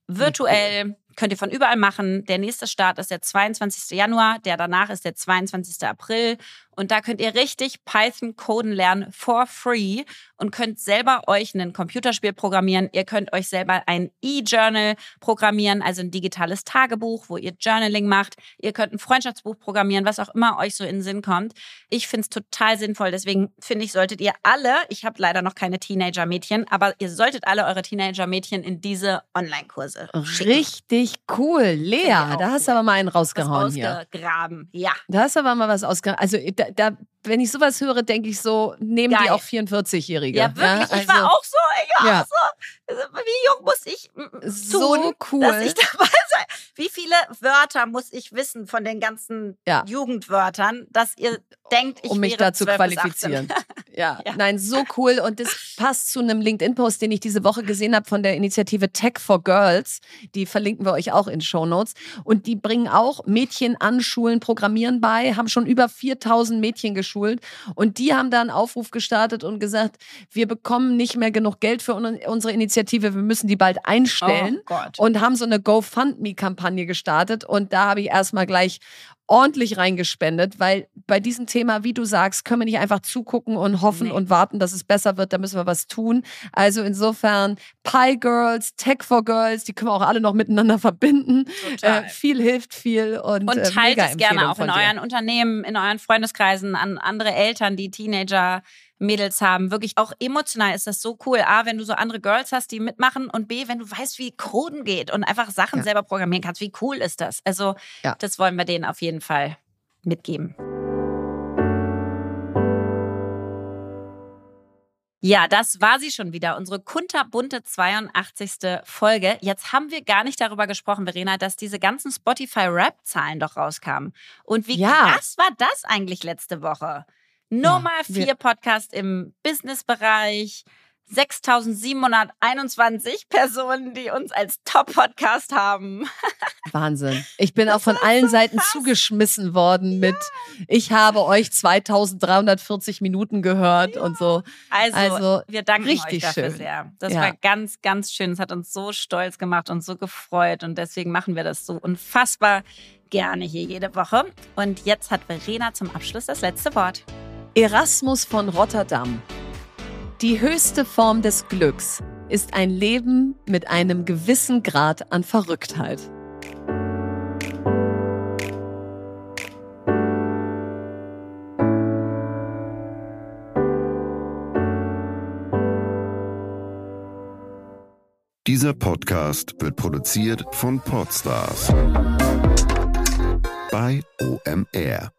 virtuell, könnt ihr von überall machen. Der nächste Start ist der 22. Januar, der danach ist der 22. April. Und da könnt ihr richtig Python coden lernen for free und könnt selber euch ein Computerspiel programmieren. Ihr könnt euch selber ein E-Journal programmieren, also ein digitales Tagebuch, wo ihr Journaling macht. Ihr könnt ein Freundschaftsbuch programmieren, was auch immer euch so in den Sinn kommt. Ich finde es total sinnvoll. Deswegen finde ich, solltet ihr alle, ich habe leider noch keine Teenager-Mädchen, aber ihr solltet alle eure Teenager-Mädchen in diese Online-Kurse. Richtig cool. Lea, da hast du aber mal einen rausgehauen hier. Ausgegraben, ja. Da hast du aber mal was ausgegraben. Also da, da, wenn ich sowas höre, denke ich so, nehmen Geil. die auch 44-Jährige. Ja, wirklich. Ja, also, ich war also auch so, ich war ja. auch so. Wie jung muss ich tun, so cool. dass ich *laughs* dabei sein? Wie viele Wörter muss ich wissen von den ganzen ja. Jugendwörtern, dass ihr denkt, ich um mich da zu qualifizieren. *laughs* ja. ja, nein, so cool und das passt zu einem LinkedIn-Post, den ich diese Woche gesehen habe von der Initiative Tech for Girls. Die verlinken wir euch auch in Show Notes und die bringen auch Mädchen an Schulen Programmieren bei, haben schon über 4000 Mädchen geschult und die haben da einen Aufruf gestartet und gesagt, wir bekommen nicht mehr genug Geld für unsere Initiative, wir müssen die bald einstellen oh und haben so eine GoFundMe-Kampagne gestartet und da habe ich erstmal gleich ordentlich reingespendet, weil bei diesem Thema, wie du sagst, können wir nicht einfach zugucken und hoffen nee. und warten, dass es besser wird. Da müssen wir was tun. Also insofern Pie Girls, Tech for Girls, die können wir auch alle noch miteinander verbinden. Äh, viel hilft viel und, und äh, teilt äh, es gerne auch in euren Unternehmen, in euren Freundeskreisen an andere Eltern, die Teenager Mädels haben. Wirklich auch emotional ist das so cool. A, wenn du so andere Girls hast, die mitmachen und B, wenn du weißt, wie Coden geht und einfach Sachen ja. selber programmieren kannst. Wie cool ist das? Also, ja. das wollen wir denen auf jeden Fall mitgeben. Ja, das war sie schon wieder, unsere kunterbunte 82. Folge. Jetzt haben wir gar nicht darüber gesprochen, Verena, dass diese ganzen Spotify-Rap-Zahlen doch rauskamen. Und wie ja. krass war das eigentlich letzte Woche? Nummer ja, vier Podcast im Businessbereich. 6721 *laughs* Personen, die uns als Top-Podcast haben. *laughs* Wahnsinn. Ich bin das auch von allen so Seiten krass. zugeschmissen worden mit, ich habe euch 2340 Minuten gehört ja. und so. Also, also, wir danken euch dafür schön. sehr. Das ja. war ganz, ganz schön. Es hat uns so stolz gemacht und so gefreut und deswegen machen wir das so unfassbar gerne hier jede Woche. Und jetzt hat Verena zum Abschluss das letzte Wort. Erasmus von Rotterdam. Die höchste Form des Glücks ist ein Leben mit einem gewissen Grad an Verrücktheit. Dieser Podcast wird produziert von Podstars bei OMR.